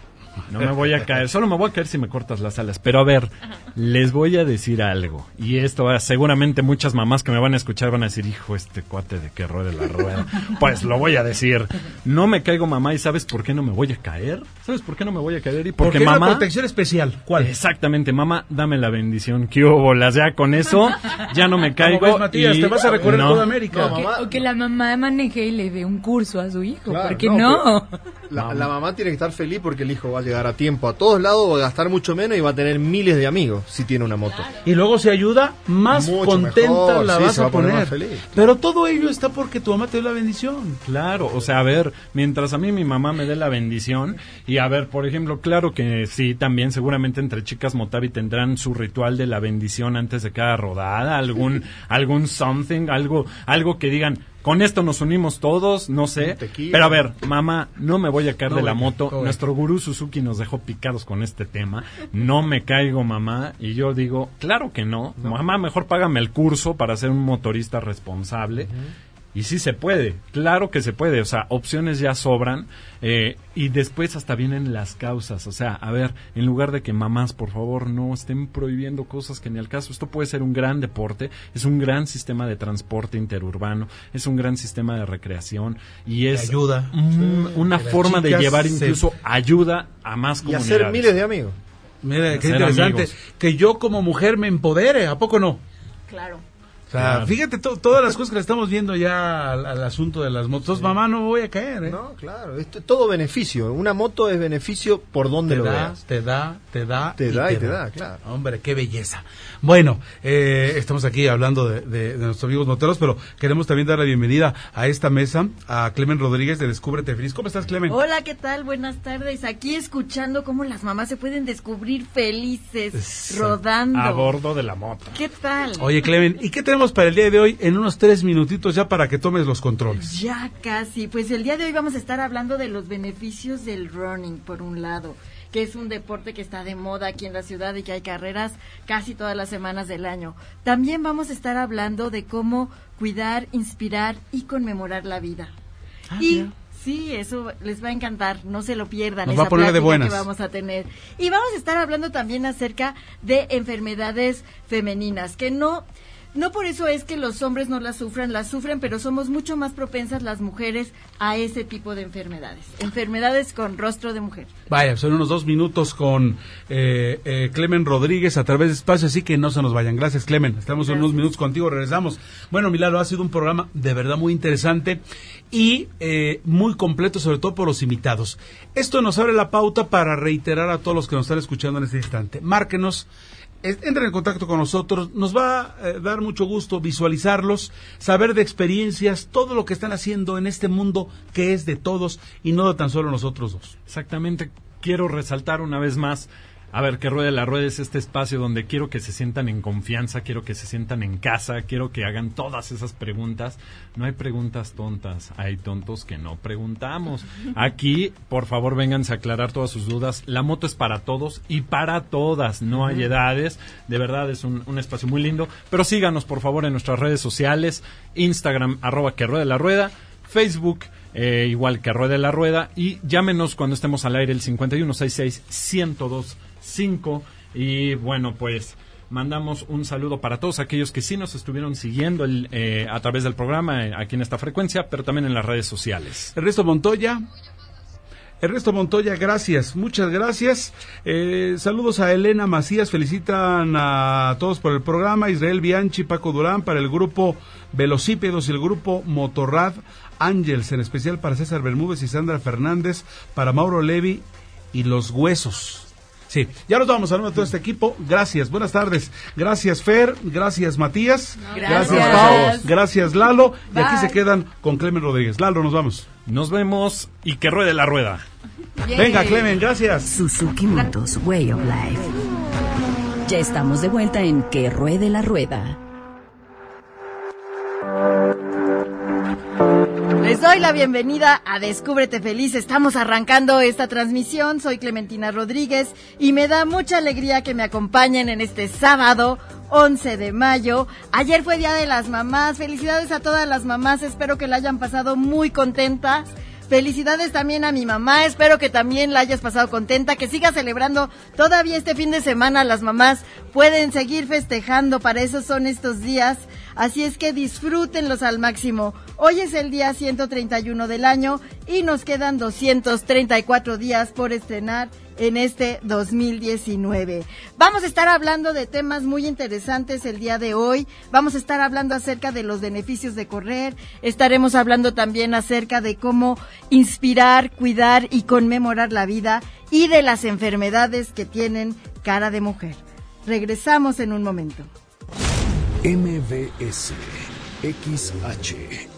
no me voy a caer, solo me voy a caer si me cortas las alas. Pero a ver, les voy a decir algo. Y esto seguramente muchas mamás que me van a escuchar van a decir, hijo, este cuate de que ruede la rueda. Pues lo voy a decir. No me caigo mamá y ¿sabes por qué no me voy a caer? ¿Sabes por qué no me voy a caer? Y porque Porque una mamá... protección especial. ¿Cuál? Exactamente, mamá, dame la bendición. ¿Qué hubo? Las ya con eso, ya no me caigo. ves, Matías? y- Te vas a recorrer No. toda América. O que, o que la mamá maneje y le dé un curso a su hijo. Claro, ¿Por qué no, no? La, Mamá. la mamá tiene que estar feliz porque el hijo va a llegar a tiempo a todos lados, va a gastar mucho menos y va a tener miles de amigos si tiene una moto. Y luego se ayuda, más Mucho contenta mejor, la sí, vas se va a a poner poner. más feliz. Pero todo ello está porque tu mamá te dio la bendición. Claro, o sea, a ver, mientras a mí mi mamá me dé la bendición y a ver, por ejemplo, claro que sí, también seguramente entre chicas Motavi tendrán su ritual de la bendición antes de cada rodada, algún (laughs) algún something, algo algo que digan, con esto nos unimos todos, no sé. tequila. Pero a ver, mamá, no me voy a caer No de la moto. Nuestro gurú Suzuki nos dejó picados con este tema. No me caigo, mamá. Y yo digo, claro que no. Mamá, mejor págame el curso para ser un motorista responsable. Y sí se puede, claro que se puede, o sea, opciones ya sobran eh, y después hasta vienen las causas, o sea, a ver, en lugar de que mamás, por favor, no estén prohibiendo cosas que ni al caso, esto puede ser un gran deporte, es un gran sistema de transporte interurbano, es un gran sistema de recreación y es ayuda. un- una forma de llevar se- incluso ayuda a más Y comunidades. hacer miles de amigos. Mira, qué interesante. amigos. Que yo como mujer me empodere, ¿a poco no? Claro. O sea, Claro. fíjate to- todas las cosas que le estamos viendo ya al, al asunto de las motos. Mamá, no voy a caer, ¿eh? No, claro, esto es todo beneficio. Una moto es beneficio por donde te lo da, veas. te da, te da, Te da y te da, claro. Hombre, qué belleza. Bueno, eh, estamos aquí hablando de, de- de nuestros amigos moteros, pero queremos también dar la bienvenida a esta mesa a Clemen Rodríguez de Descúbrete Feliz. ¿Cómo estás, Clemen? Hola, ¿qué tal? Buenas tardes. Aquí escuchando cómo las mamás se pueden descubrir felices rodando. A bordo de la moto. ¿Qué tal? Oye, Clemen, ¿y qué tenemos para el día de hoy? En unos tres minutitos ya para que tomes los controles. Ya casi. Pues el día de hoy vamos a estar hablando de los beneficios del running, por un lado, que es un deporte que está de moda aquí en la ciudad y que hay carreras casi todas las semanas del año. También vamos a estar hablando de cómo cuidar, inspirar y conmemorar la vida. Ah, y sí, eso les va a encantar, no se lo pierdan. Nos esa va a poner de buenas. que vamos a tener. Y vamos a estar hablando también acerca de enfermedades femeninas, que no no por eso es que los hombres no las sufran, las sufren, pero somos mucho más propensas las mujeres a ese tipo de enfermedades. Enfermedades con rostro de mujer. Vaya, son unos dos minutos con eh, eh, Clemen Rodríguez a través de espacio, así que no se nos vayan. Gracias, Clemen. Estamos en unos minutos contigo, regresamos. Bueno, Milano, ha sido un programa de verdad muy interesante y eh, muy completo, sobre todo por los invitados. Esto nos abre la pauta para reiterar a todos los que nos están escuchando en este instante. Márquenos. Entren en contacto con nosotros, nos va a eh, dar mucho gusto visualizarlos, saber de experiencias, todo lo que están haciendo en este mundo que es de todos y no de tan solo nosotros dos. Exactamente. Quiero resaltar una vez más. A ver, que Ruede la Rueda es este espacio donde quiero que se sientan en confianza, quiero que se sientan en casa, quiero que hagan todas esas preguntas. No hay preguntas tontas, hay tontos que no preguntamos. Aquí, por favor, vénganse a aclarar todas sus dudas. La moto es para todos y para todas, no hay edades. De verdad es un, un espacio muy lindo. Pero síganos, por favor, en nuestras redes sociales, Instagram, arroba que Ruede la Rueda, Facebook, eh, igual que Ruede la Rueda, y llámenos cuando estemos al aire el 5166-1025. Y bueno, pues mandamos un saludo para todos aquellos que sí nos estuvieron siguiendo el, eh, a través del programa, eh, aquí en esta frecuencia, pero también en las redes sociales. Ernesto Montoya. Ernesto Montoya, gracias, muchas gracias. Eh, saludos a Elena Macías, felicitan a todos por el programa. Israel Bianchi, Paco Durán, para el grupo Velocípedos y el grupo Motorrad Ángels, en especial para César Bermúdez y Sandra Fernández, para Mauro Levi y Los Huesos. Sí, ya nos vamos a todo este equipo. Gracias, buenas tardes. Gracias, Fer. Gracias, Matías. Gracias. Pau. Gracias, Lalo. Y aquí se quedan con Clemen Rodríguez. Lalo, nos vamos. Nos vemos y que ruede la rueda. Venga, Clemen, gracias. Suzuki Motos Way of Life. Ya estamos de vuelta en Que Ruede la Rueda. Les doy la bienvenida a Descúbrete Feliz. Estamos arrancando esta transmisión. Soy Clementina Rodríguez y me da mucha alegría que me acompañen en este sábado 11 de mayo. Ayer fue Día de las Mamás. Felicidades a todas las mamás. Espero que la hayan pasado muy contentas. Felicidades también a mi mamá, espero que también la hayas pasado contenta, que siga celebrando todavía este fin de semana. Las mamás pueden seguir festejando, para eso son estos días. Así es que disfrútenlos al máximo. Hoy es el día 131 del año y nos quedan 234 días por estrenar en este 2019. Vamos a estar hablando de temas muy interesantes el día de hoy. Vamos a estar hablando acerca de los beneficios de correr. Estaremos hablando también acerca de cómo inspirar, cuidar y conmemorar la vida y de las enfermedades que tienen cara de mujer. Regresamos en un momento. MBS XH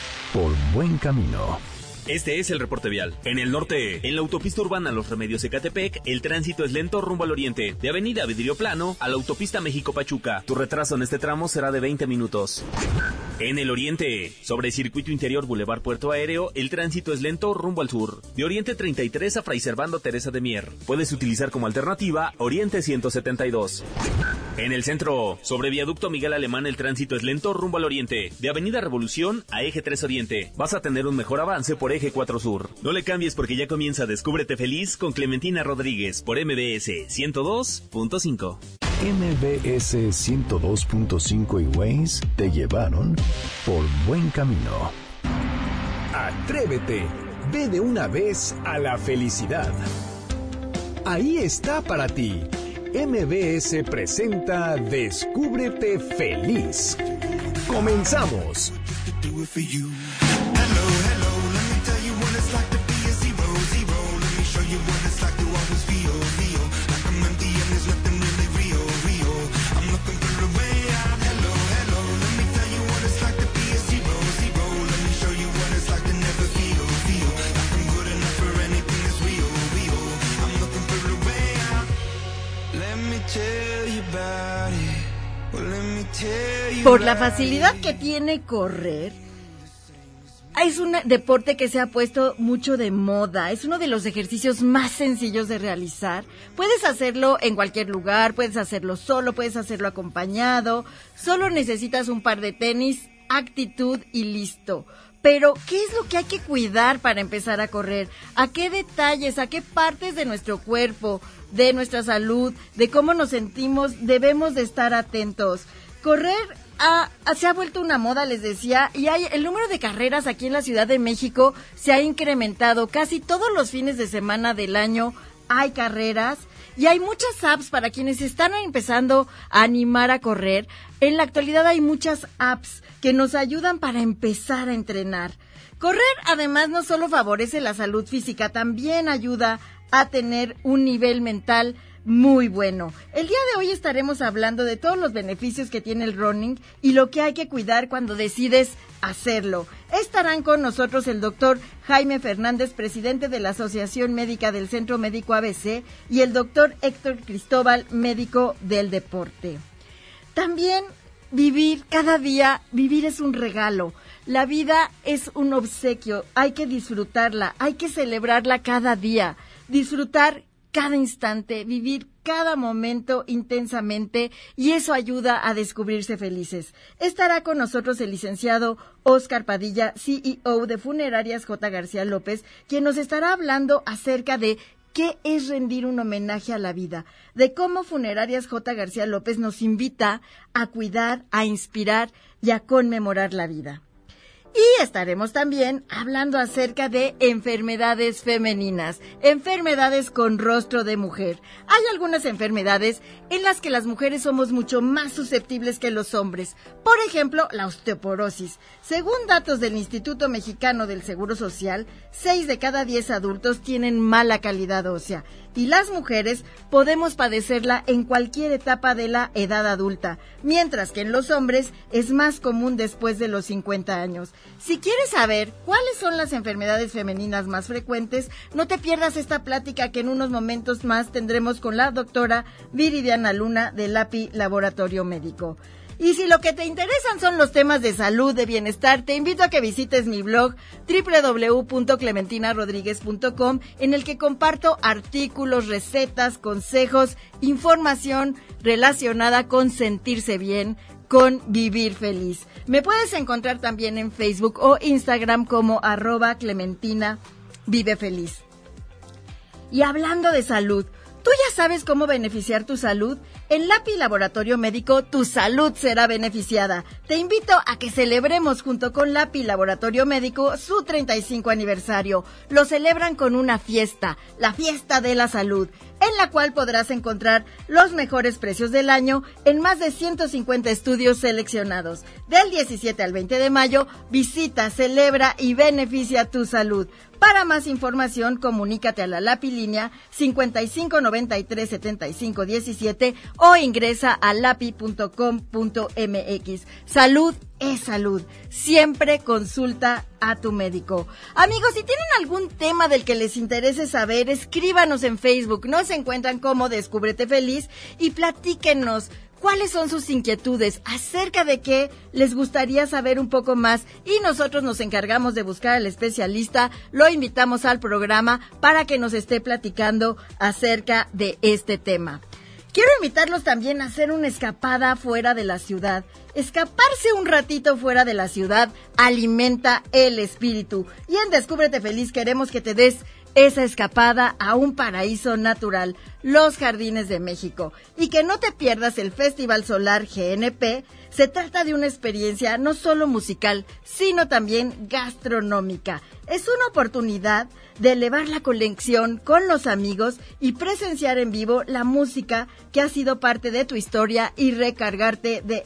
por buen camino. Este es el reporte vial. En el norte, en la autopista urbana Los Remedios Ecatepec, el tránsito es lento rumbo al oriente. De Avenida Vidrio Plano a la autopista México-Pachuca. Tu retraso en este tramo será de 20 minutos. En el oriente, sobre circuito interior Boulevard Puerto Aéreo, el tránsito es lento rumbo al sur. De Oriente 33 a Fray Servando Teresa de Mier. Puedes utilizar como alternativa Oriente 172. En el centro, sobre viaducto Miguel Alemán, el tránsito es lento rumbo al oriente. De Avenida Revolución a Eje 3 Oriente. Vas a tener un mejor avance por Eje 4 Sur. No le cambies porque ya comienza Descúbrete Feliz con Clementina Rodríguez por MBS 102.5. MBS 102.5 y Waze te llevaron por buen camino. Atrévete, ve de una vez a la felicidad. Ahí está para ti. MBS presenta Descúbrete Feliz. Comenzamos. Por la facilidad que tiene correr, es un deporte que se ha puesto mucho de moda. Es uno de los ejercicios más sencillos de realizar. Puedes hacerlo en cualquier lugar, puedes hacerlo solo, puedes hacerlo acompañado. Solo necesitas un par de tenis, actitud y listo. Pero, ¿qué es lo que hay que cuidar para empezar a correr? ¿A qué detalles, a qué partes de nuestro cuerpo, de nuestra salud, de cómo nos sentimos, debemos de estar atentos? Correr se ha vuelto una moda, les decía, y hay el número de carreras aquí en la Ciudad de México se ha incrementado. Casi todos los fines de semana del año hay carreras y hay muchas apps para quienes están empezando a animar a correr. En la actualidad hay muchas apps que nos ayudan para empezar a entrenar. Correr además no solo favorece la salud física, también ayuda a tener un nivel mental muy bueno. El día de hoy estaremos hablando de todos los beneficios que tiene el running y lo que hay que cuidar cuando decides hacerlo. Estarán con nosotros el doctor Jaime Fernández, presidente de la Asociación Médica del Centro Médico ABC, y el doctor Héctor Cristóbal, médico del deporte. También vivir cada día, vivir es un regalo. La vida es un obsequio, hay que disfrutarla, hay que celebrarla cada día, disfrutar cada instante, vivir cada momento intensamente y eso ayuda a descubrirse felices. Estará con nosotros el licenciado Oscar Padilla, CEO de Funerarias J. García López, quien nos estará hablando acerca de qué es rendir un homenaje a la vida, de cómo Funerarias J. García López nos invita a cuidar, a inspirar y a conmemorar la vida. Y estaremos también hablando acerca de enfermedades femeninas, enfermedades con rostro de mujer. Hay algunas enfermedades en las que las mujeres somos mucho más susceptibles que los hombres. Por ejemplo, la osteoporosis. Según datos del Instituto Mexicano del Seguro Social, 6 de cada 10 adultos tienen mala calidad ósea y las mujeres podemos padecerla en cualquier etapa de la edad adulta, mientras que en los hombres es más común después de los 50 años. Si quieres saber cuáles son las enfermedades femeninas más frecuentes, no te pierdas esta plática que en unos momentos más tendremos con la doctora Viridiana Luna del API Laboratorio Médico. Y si lo que te interesan son los temas de salud, de bienestar, te invito a que visites mi blog www.clementinarodríguez.com en el que comparto artículos, recetas, consejos, información relacionada con sentirse bien, con vivir feliz. Me puedes encontrar también en Facebook o Instagram como arroba Clementina Vive Feliz. Y hablando de salud, ¿Tú ya sabes cómo beneficiar tu salud? En LAPI Laboratorio Médico, tu salud será beneficiada. Te invito a que celebremos junto con LAPI Laboratorio Médico su 35 aniversario. Lo celebran con una fiesta, la fiesta de la salud, en la cual podrás encontrar los mejores precios del año en más de 150 estudios seleccionados. Del 17 al 20 de mayo, visita, celebra y beneficia tu salud. Para más información, comunícate a la LAPI línea 55937517 o ingresa a lapi.com.mx. Salud es salud. Siempre consulta a tu médico. Amigos, si tienen algún tema del que les interese saber, escríbanos en Facebook. Nos encuentran como Descúbrete Feliz y platíquenos cuáles son sus inquietudes, acerca de qué les gustaría saber un poco más y nosotros nos encargamos de buscar al especialista, lo invitamos al programa para que nos esté platicando acerca de este tema. Quiero invitarlos también a hacer una escapada fuera de la ciudad. Escaparse un ratito fuera de la ciudad alimenta el espíritu. Y en Descúbrete Feliz queremos que te des esa escapada a un paraíso natural, los Jardines de México. Y que no te pierdas el Festival Solar GNP. Se trata de una experiencia no solo musical, sino también gastronómica. Es una oportunidad de elevar la conexión con los amigos y presenciar en vivo la música que ha sido parte de tu historia y recargarte de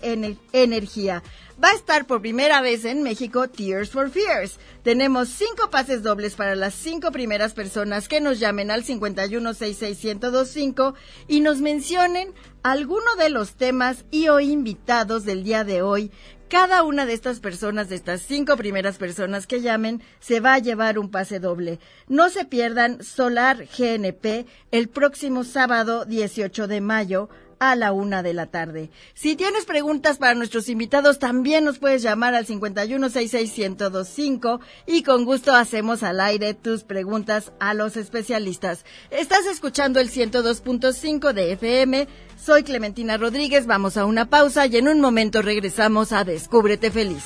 energía va a estar por primera vez en México Tears for Fears. Tenemos cinco pases dobles para las cinco primeras personas que nos llamen al 5166125 y nos mencionen alguno de los temas y o invitados del día de hoy. Cada una de estas personas, de estas cinco primeras personas que llamen, se va a llevar un pase doble. No se pierdan Solar GNP el próximo sábado 18 de mayo a la una de la tarde. Si tienes preguntas para nuestros invitados, también nos puedes llamar al 5166125 y con gusto hacemos al aire tus preguntas a los especialistas. Estás escuchando el 102.5 de FM. Soy Clementina Rodríguez. Vamos a una pausa y en un momento regresamos a Descúbrete Feliz.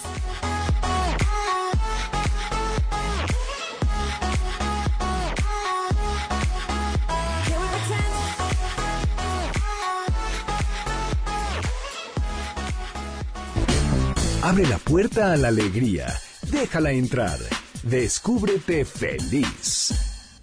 Abre la puerta a la alegría. Déjala entrar. Descúbrete feliz.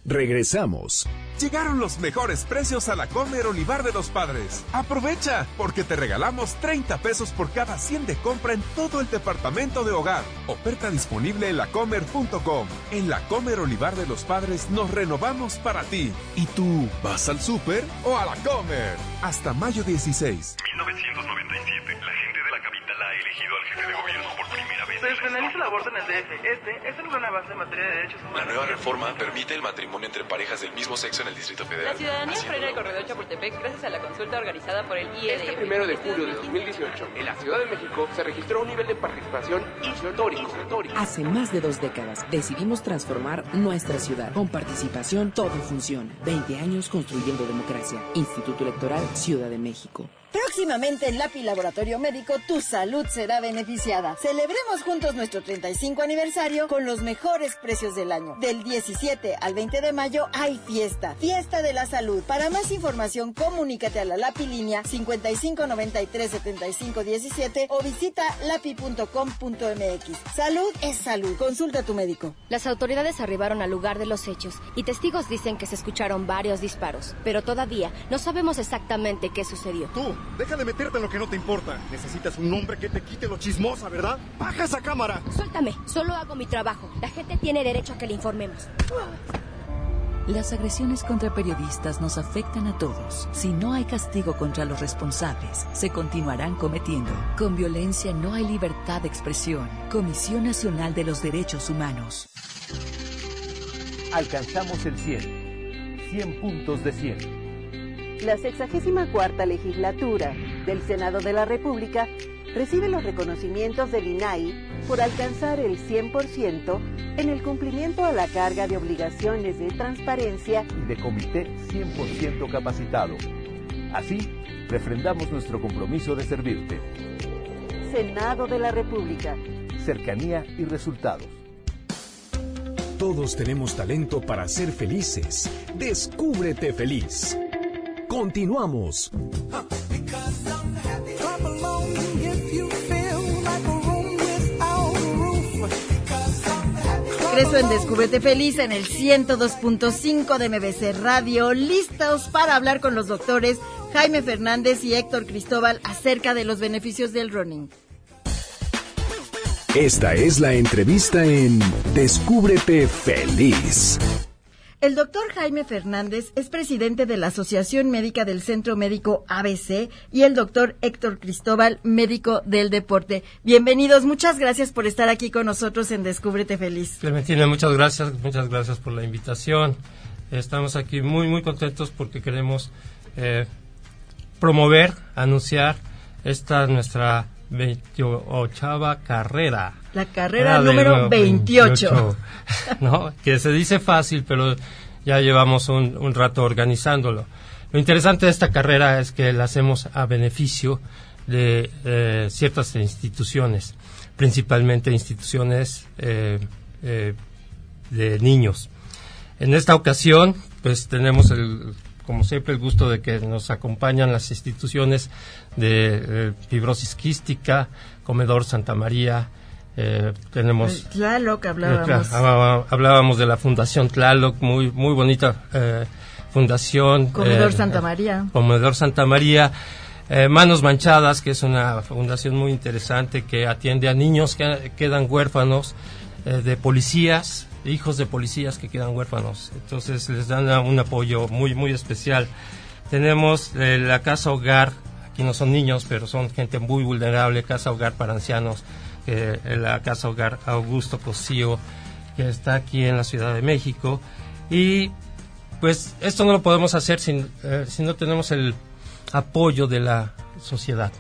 Regresamos. Llegaron los mejores precios a la Comer Olivar de los Padres. Aprovecha, porque te regalamos 30 pesos por cada 100 de compra en todo el departamento de hogar. Oferta disponible en lacomer.com. En la Comer Olivar de los Padres nos renovamos para ti. ¿Y tú vas al súper o a la Comer? Hasta mayo 16. 1997. La gente de la capital ha elegido al jefe de gobierno por primera vez. Se despenaliza el aborto en el DF. Este es el gran avance en materia de derechos humanos. La nueva reforma permite el matrimonio entre parejas del mismo sexo en el Distrito Federal. La ciudadanía frena el corredor Chapultepec gracias a la consulta organizada por el IEDF. Este primero de julio de 2018, en la Ciudad de México, se registró un nivel de participación histórico. histórico. Hace más de dos décadas decidimos transformar nuestra ciudad. Con participación todo funciona. 20 años construyendo democracia. Instituto Electoral Ciudad de México. Próximamente en LAPI Laboratorio Médico, tu salud será beneficiada. Celebremos juntos nuestro 35 aniversario con los mejores precios del año. Del 17 al 20 de mayo hay fiesta, fiesta de la salud. Para más información, comunícate a la LAPI línea 5593-7517 o visita lapi.com.mx. Salud es salud. Consulta a tu médico. Las autoridades arribaron al lugar de los hechos y testigos dicen que se escucharon varios disparos, pero todavía no sabemos exactamente qué sucedió. Tú, deja de meterte en lo que no te importa. Necesitas un hombre que te quite lo chismosa, ¿verdad? ¡Baja esa cámara! Suéltame, solo hago mi trabajo. La gente tiene derecho a que le informemos. Las agresiones contra periodistas nos afectan a todos. Si no hay castigo contra los responsables, se continuarán cometiendo. Con violencia no hay libertad de expresión. Comisión Nacional de los Derechos Humanos. Alcanzamos el 100. 100 puntos de 100. La 64 legislatura del Senado de la República recibe los reconocimientos del INAI por alcanzar el 100% en el cumplimiento a la carga de obligaciones de transparencia y de comité 100% capacitado. Así, refrendamos nuestro compromiso de servirte. Senado de la República. Cercanía y resultados. Todos tenemos talento para ser felices. Descúbrete feliz. Continuamos. Regreso en Descúbrete Feliz en el 102.5 de MBC Radio, listos para hablar con los doctores Jaime Fernández y Héctor Cristóbal acerca de los beneficios del running. Esta es la entrevista en Descúbrete Feliz. El doctor Jaime Fernández es presidente de la Asociación Médica del Centro Médico ABC y el doctor Héctor Cristóbal, médico del deporte. Bienvenidos, muchas gracias por estar aquí con nosotros en Descúbrete Feliz. Clementina, muchas gracias, muchas gracias por la invitación. Estamos aquí muy, muy contentos porque queremos eh, promover, anunciar esta nuestra 28 carrera. La carrera número 28. (laughs) ¿no? Que se dice fácil, pero ya llevamos un, rato organizándolo. Lo interesante de esta carrera es que la hacemos a beneficio de eh, ciertas instituciones, principalmente instituciones eh, eh, de niños. En esta ocasión, pues tenemos el como siempre, el gusto de que nos acompañan las instituciones de eh, fibrosis quística, Comedor Santa María, eh, tenemos Tlaloc hablábamos. Ah, hablábamos de la Fundación Tlaloc, muy muy bonita eh, fundación. Comedor Santa María. Comedor Santa María. Manos Manchadas, que es una fundación muy interesante que atiende a niños que quedan huérfanos de policías, hijos de policías que quedan huérfanos. Entonces les dan un apoyo muy, muy especial. Tenemos eh, la casa hogar, aquí no son niños, pero son gente muy vulnerable, casa hogar para ancianos, eh, la casa hogar Augusto Cosío, que está aquí en la Ciudad de México. Y pues esto no lo podemos hacer sin, eh, si no tenemos el apoyo de la sociedad.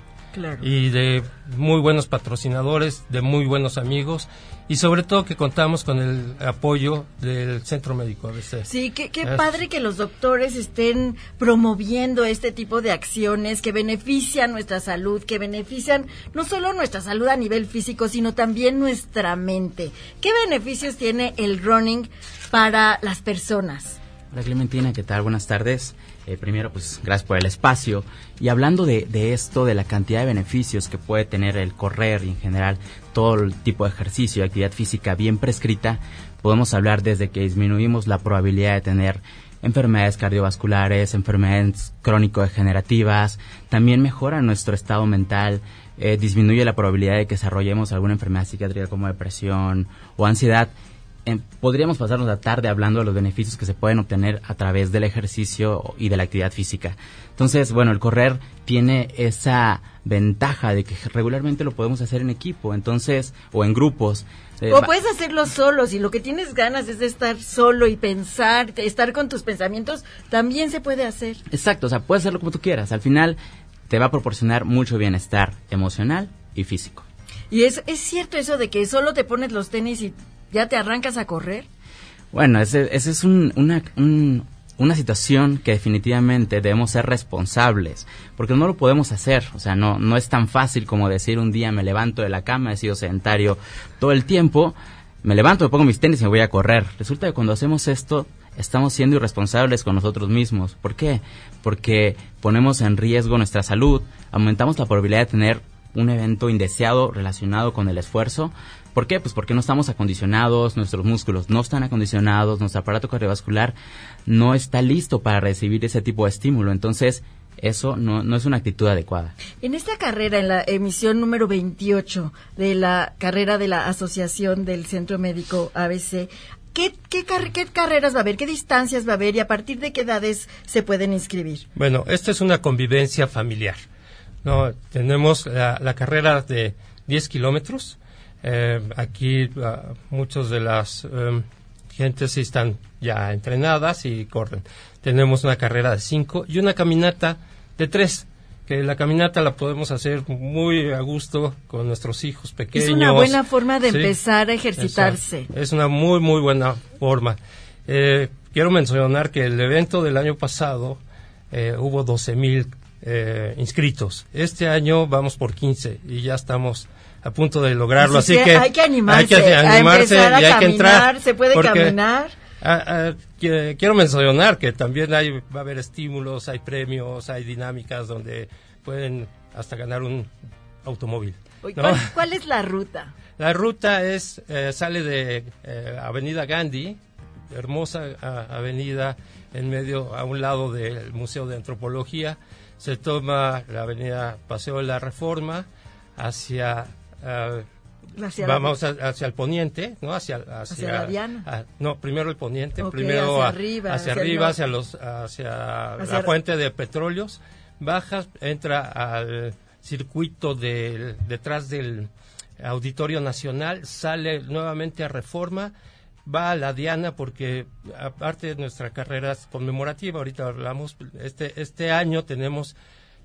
Y de muy buenos patrocinadores, de muy buenos amigos y sobre todo que contamos con el apoyo del Centro Médico ABC. Sí, qué, padre que los doctores estén promoviendo este tipo de acciones que benefician nuestra salud, que benefician no solo nuestra salud a nivel físico, sino también nuestra mente. ¿Qué beneficios tiene el running para las personas? Hola Clementina, ¿qué tal? Buenas tardes. Eh, primero, pues gracias por el espacio. Y hablando de, esto, de la cantidad de beneficios que puede tener el correr y en general todo el tipo de ejercicio y actividad física bien prescrita, podemos hablar desde que disminuimos la probabilidad de tener enfermedades cardiovasculares, enfermedades crónico-degenerativas, también mejora nuestro estado mental, eh, disminuye la probabilidad de que desarrollemos alguna enfermedad psiquiátrica como depresión o ansiedad podríamos pasarnos la tarde hablando de los beneficios que se pueden obtener a través del ejercicio y de la actividad física. Entonces, bueno, el correr tiene esa ventaja de que regularmente lo podemos hacer en equipo, entonces, o en grupos. Eh, o puedes hacerlo solo, si lo que tienes ganas es de estar solo y pensar, estar con tus pensamientos, también se puede hacer. Exacto, o sea, puedes hacerlo como tú quieras. Al final te va a proporcionar mucho bienestar emocional y físico. Y es, es cierto eso de que solo te pones los tenis y ¿Ya te arrancas a correr? Bueno, esa ese es una, una situación que definitivamente debemos ser responsables, porque no lo podemos hacer, o sea, no, no es tan fácil como decir un día me levanto de la cama, he sido sedentario todo el tiempo, me levanto, me pongo mis tenis y me voy a correr. Resulta que cuando hacemos esto, estamos siendo irresponsables con nosotros mismos. ¿Por qué? Porque ponemos en riesgo nuestra salud, aumentamos la probabilidad de tener un evento indeseado relacionado con el esfuerzo, ¿Por qué? Pues porque no estamos acondicionados, nuestros músculos no están acondicionados, nuestro aparato cardiovascular no está listo para recibir ese tipo de estímulo. Entonces, eso no, no, es una actitud adecuada. En esta carrera, en la emisión número 28 de la carrera de la Asociación del Centro Médico ABC, ¿qué, qué, qué carreras va a haber? ¿Qué distancias va a haber? ¿Y a partir de qué edades se pueden inscribir? Bueno, esta es una convivencia familiar. No, tenemos la, la carrera de 10 kilómetros, eh, aquí uh, muchos de las em, gente sí están ya entrenadas y corren. Tenemos una carrera de 5 y una caminata de 3 que la caminata la podemos hacer muy a gusto con nuestros hijos pequeños. Es una buena forma de Sí, empezar a ejercitarse. Es una muy, muy buena forma. Eh, quiero mencionar que el evento del año pasado eh, hubo 12 mil eh, inscritos. Este año vamos por 15 y ya estamos a punto de lograrlo. Así Así, que que hay que animarse, hay que animarse empezar a y hay que entrar. se puede caminar. qui- quiero mencionar que también hay, va a haber estímulos, hay premios, hay dinámicas donde pueden hasta ganar un automóvil. ¿cuál, cuál es la ruta? (laughs) La ruta es eh, sale de eh, Avenida Gandhi, hermosa a- avenida en medio a un lado del Museo de Antropología, se toma la Avenida Paseo de la Reforma hacia ah, Hacia la- vamos a- hacia el poniente, ¿no? Hacia hacia, Hacia la Diana. ah, no, primero el poniente, primero hacia a- arriba, hacia arriba, hacia los hacia, la fuente de petróleos, bajas, entra al circuito del detrás del Auditorio Nacional, sale nuevamente a Reforma, va a la Diana porque aparte de nuestra carrera conmemorativa, ahorita hablamos, este, este año tenemos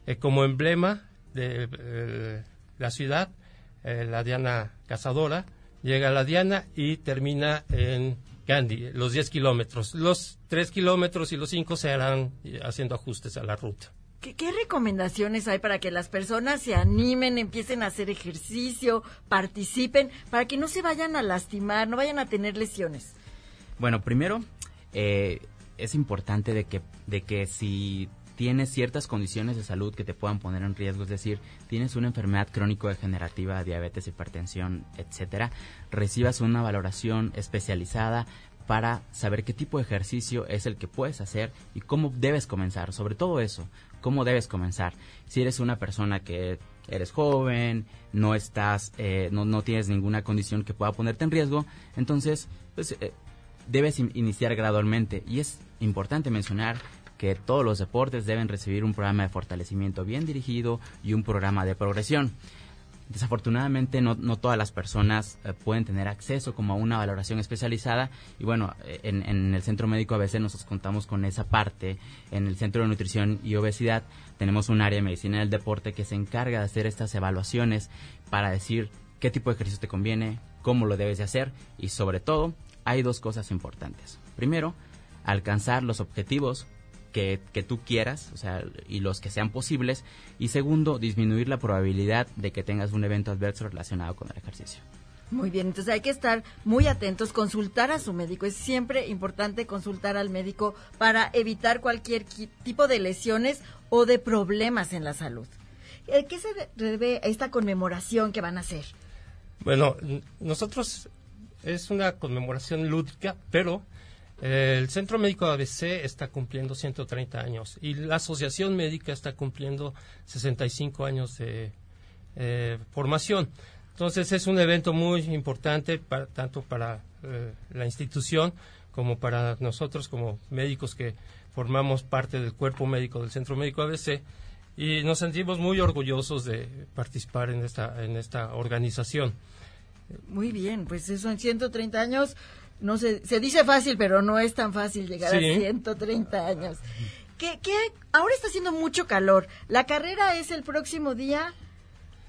eh, como emblema de eh, la ciudad eh, la Diana Cazadora, llega a la Diana y termina en Gandhi, los 10 kilómetros. Los 3 kilómetros y los 5 se harán eh, haciendo ajustes a la ruta. ¿Qué, qué recomendaciones hay para que las personas se animen, empiecen a hacer ejercicio, participen, para que no se vayan a lastimar, no vayan a tener lesiones? Bueno, primero, eh, es importante de que, de que si tienes ciertas condiciones de salud que te puedan poner en riesgo, es decir, tienes una enfermedad crónico-degenerativa, diabetes, hipertensión, etcétera, recibas una valoración especializada para saber qué tipo de ejercicio es el que puedes hacer y cómo debes comenzar, sobre todo eso, cómo debes comenzar. Si eres una persona que eres joven, no estás, eh, no, no tienes ninguna condición que pueda ponerte en riesgo, entonces, pues, eh, debes in- iniciar gradualmente. Y es importante mencionar que todos los deportes deben recibir un programa de fortalecimiento bien dirigido y un programa de progresión. Desafortunadamente no, todas las personas eh, pueden tener acceso como a una valoración especializada y bueno, eh, en, en el Centro Médico ABC nosotros contamos con esa parte, en el Centro de Nutrición y Obesidad tenemos un área de medicina del deporte que se encarga de hacer estas evaluaciones para decir qué tipo de ejercicio te conviene, cómo lo debes de hacer y sobre todo hay dos cosas importantes. Primero, alcanzar los objetivos que, que tú quieras, o sea, y los que sean posibles. Y segundo, disminuir la probabilidad de que tengas un evento adverso relacionado con el ejercicio. Muy bien, entonces hay que estar muy atentos, consultar a su médico. Es siempre importante consultar al médico para evitar cualquier qui- tipo de lesiones o de problemas en la salud. Eh, ¿Qué se debe a esta conmemoración que van a hacer? Bueno, nosotros es una conmemoración lúdica, pero el Centro Médico ABC está cumpliendo 130 años y la Asociación Médica está cumpliendo 65 años de eh, formación. Entonces es un evento muy importante para, tanto para eh, la institución como para nosotros como médicos que formamos parte del cuerpo médico del Centro Médico ABC y nos sentimos muy orgullosos de participar en esta, en esta organización. Muy bien, pues eso en 130 años, no se, se dice fácil, pero no es tan fácil llegar Sí. a 130 años. ¿Qué, qué? Ahora está haciendo mucho calor. La carrera es el próximo día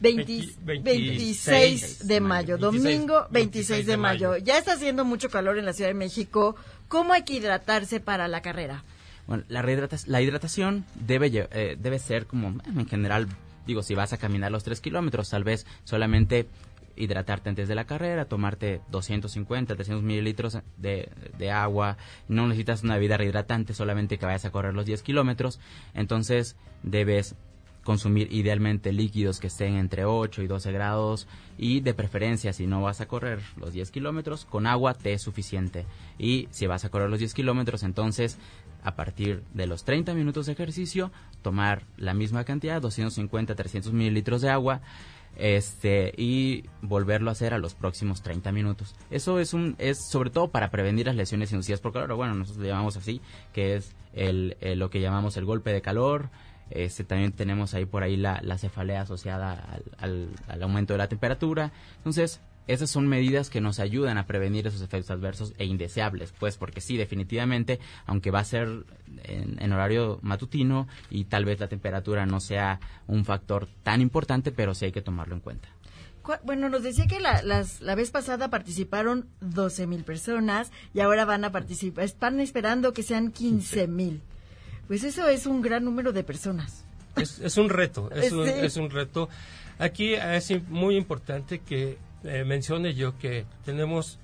20 Veinti- 26 de mayo, 26, domingo 26 26 de mayo. Ya está haciendo mucho calor en la Ciudad de México. ¿Cómo hay que hidratarse para la carrera? Bueno, la, rehidrata- la hidratación debe, eh, debe ser como, en general, digo, si vas a caminar los 3 kilómetros, tal vez solamente hidratarte antes de la carrera, tomarte 250, 300 mililitros de, de agua, no necesitas una bebida rehidratante, solamente que vayas a correr los 10 kilómetros, entonces debes consumir idealmente líquidos que estén entre 8 y 12 grados y de preferencia si no vas a correr los 10 kilómetros con agua te es suficiente. Y si vas a correr los 10 kilómetros entonces a partir de los 30 minutos de ejercicio tomar la misma cantidad 250 300 mililitros de agua este y volverlo a hacer a los próximos 30 minutos eso es un es sobre todo para prevenir las lesiones inducidas por calor bueno nosotros lo llamamos así que es el, el- lo que llamamos el golpe de calor este, también tenemos ahí por ahí la, la cefalea asociada al- al aumento de la temperatura. Entonces, esas son medidas que nos ayudan a prevenir esos efectos adversos e indeseables, pues porque sí, definitivamente, aunque va a ser en, en, horario matutino y tal vez la temperatura no sea un factor tan importante, pero sí hay que tomarlo en cuenta. Bueno, nos decía que la, las, la vez pasada participaron 12 mil personas y ahora van a participar, están esperando que sean 15 mil. Pues eso es un gran número de personas. Es, es un reto, es, (laughs) un, es un reto. Aquí es muy importante que eh, mencione yo que tenemos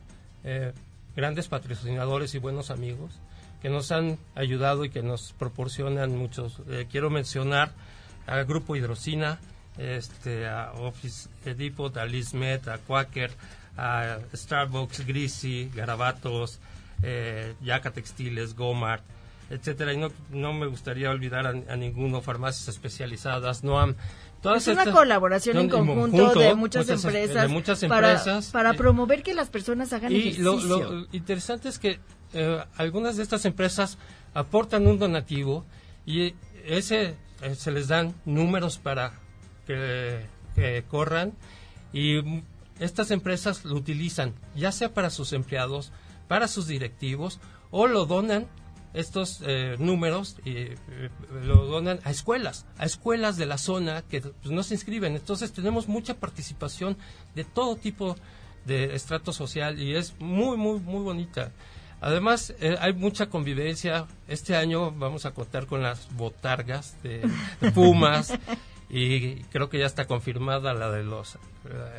eh, grandes patrocinadores y buenos amigos que nos han ayudado y que nos proporcionan muchos. Eh, quiero mencionar al Grupo Hidrocina, este, a Office Depot, a Lismet, a Quaker, a Starbucks, Greasy, Garabatos, eh, Yaca Textiles, Gomart, etcétera. Y no, no me gustaría olvidar a, a ninguno, farmacias especializadas, Noam. Todas es una colaboración en conjunto, de, muchas empresas, de muchas empresas para, para promover que las personas hagan y ejercicio. Lo, lo interesante es que eh, algunas de estas empresas aportan un donativo y ese eh, se les dan números para que, que, corran y estas empresas lo utilizan ya sea para sus empleados, para sus directivos o lo donan estos eh, números y eh, lo donan a escuelas, a escuelas de la zona que pues, no se inscriben. Entonces tenemos mucha participación de todo tipo de estrato social y es muy, muy, muy bonita. Además, eh, hay mucha convivencia. Este año vamos a contar con las botargas de, de (laughs) Pumas y creo que ya está confirmada la de los eh,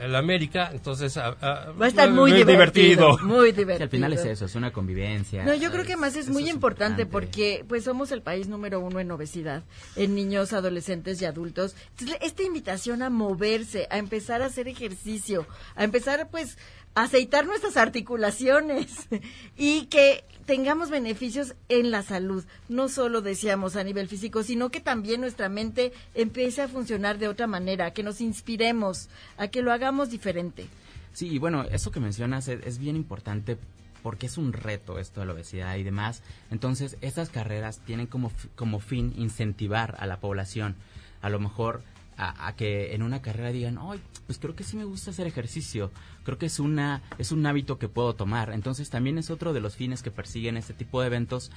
el América, entonces a, a, va a estar muy, muy divertido, divertido, muy divertido. Sí, al final es eso, es una convivencia. No, yo creo que más es muy importante, importante porque pues somos el país número uno en obesidad, en niños, adolescentes y adultos. Entonces, esta invitación a moverse, a empezar a hacer ejercicio, a empezar pues a aceitar nuestras articulaciones (laughs) y que tengamos beneficios en la salud, no solo decíamos a nivel físico, sino que también nuestra mente empiece a funcionar de otra manera, que nos inspiremos, a que lo hagamos diferente. Sí, y bueno, eso que mencionas es, es bien importante porque es un reto esto de la obesidad y demás. Entonces, estas carreras tienen como, como fin incentivar a la población. A lo mejor a, a, que en una carrera digan, ay, pues creo que sí me gusta hacer ejercicio, creo que es una es un hábito que puedo tomar. Entonces también es otro de los fines que persiguen este tipo de eventos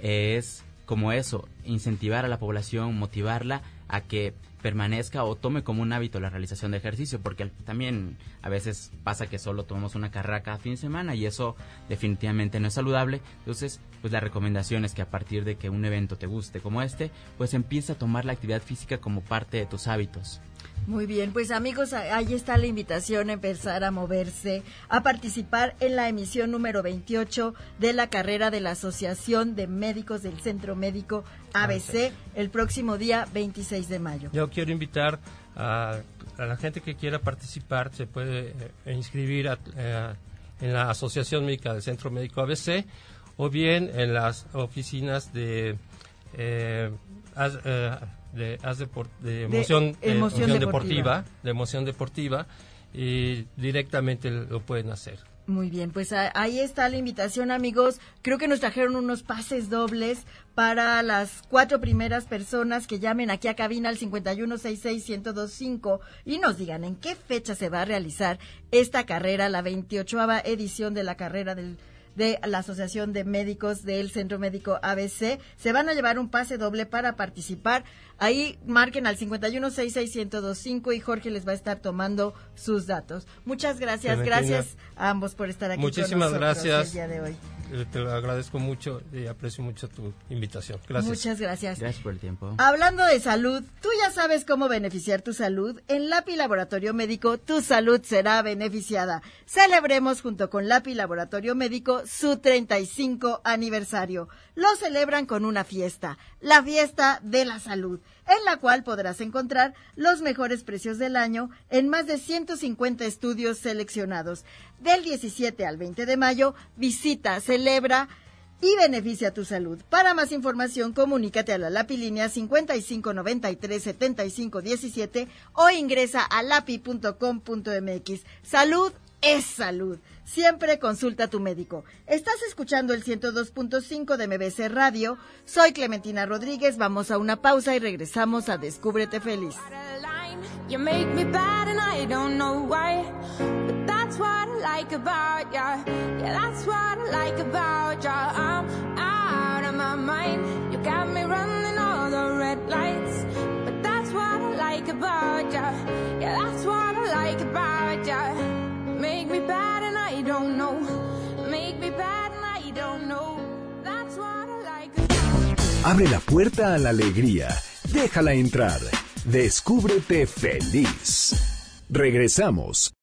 eh, es como eso, incentivar a la población, motivarla a que permanezca o tome como un hábito la realización de ejercicio, porque también a veces pasa que solo tomamos una carrera cada fin de semana y eso definitivamente no es saludable. Entonces, pues la recomendación es que a partir de que un evento te guste como este, pues empieza a tomar la actividad física como parte de tus hábitos. Muy bien, pues amigos, ahí está la invitación a empezar a moverse, a participar en la emisión número 28 de la carrera de la Asociación de Médicos del Centro Médico ABC el próximo día 26 de mayo. Yo quiero invitar a, a la gente que quiera participar, se puede eh, inscribir a, eh, en la Asociación Médica del Centro Médico ABC o bien en las oficinas de... Eh, as, de, emoción, de emoción, deportiva. deportiva. de emoción deportiva y directamente lo pueden hacer. Muy bien, pues ahí está la invitación, amigos. Creo que nos trajeron unos pases dobles para las cuatro primeras personas que llamen aquí a cabina al 5166-1025 y nos digan en qué fecha se va a realizar esta carrera, la 28 edición de la carrera del de la Asociación de Médicos del Centro Médico ABC. Se van a llevar un pase doble para participar. Ahí marquen al 5166125 y Jorge les va a estar tomando sus datos. Muchas gracias, gracias a ambos por estar aquí Muchísimas con nosotros gracias. el día de hoy. Te lo agradezco mucho y aprecio mucho tu invitación. Gracias. Muchas gracias. Gracias por el tiempo. Hablando de salud, tú ya sabes cómo beneficiar tu salud. En LAPI Laboratorio Médico, tu salud será beneficiada. Celebremos junto con LAPI Laboratorio Médico su 35 aniversario. Lo celebran con una fiesta, la fiesta de la salud, en la cual podrás encontrar los mejores precios del año en más de 150 estudios seleccionados. Del 17 al 20 de mayo, visita, celebra y beneficia tu salud. Para más información, comunícate a la Lapilínea 5593-7517 o ingresa a lapi.com.mx. Salud es salud. Siempre consulta a tu médico. Estás escuchando el 102.5 de MBC Radio. Soy Clementina Rodríguez. Vamos a una pausa y regresamos a Descúbrete Feliz. About ya. Yeah, that's what I like about. Make me bad and I don't know. Make me bad and I don't know. That's what I like Abre la puerta a la alegría. Déjala entrar. Descúbrete feliz. Regresamos.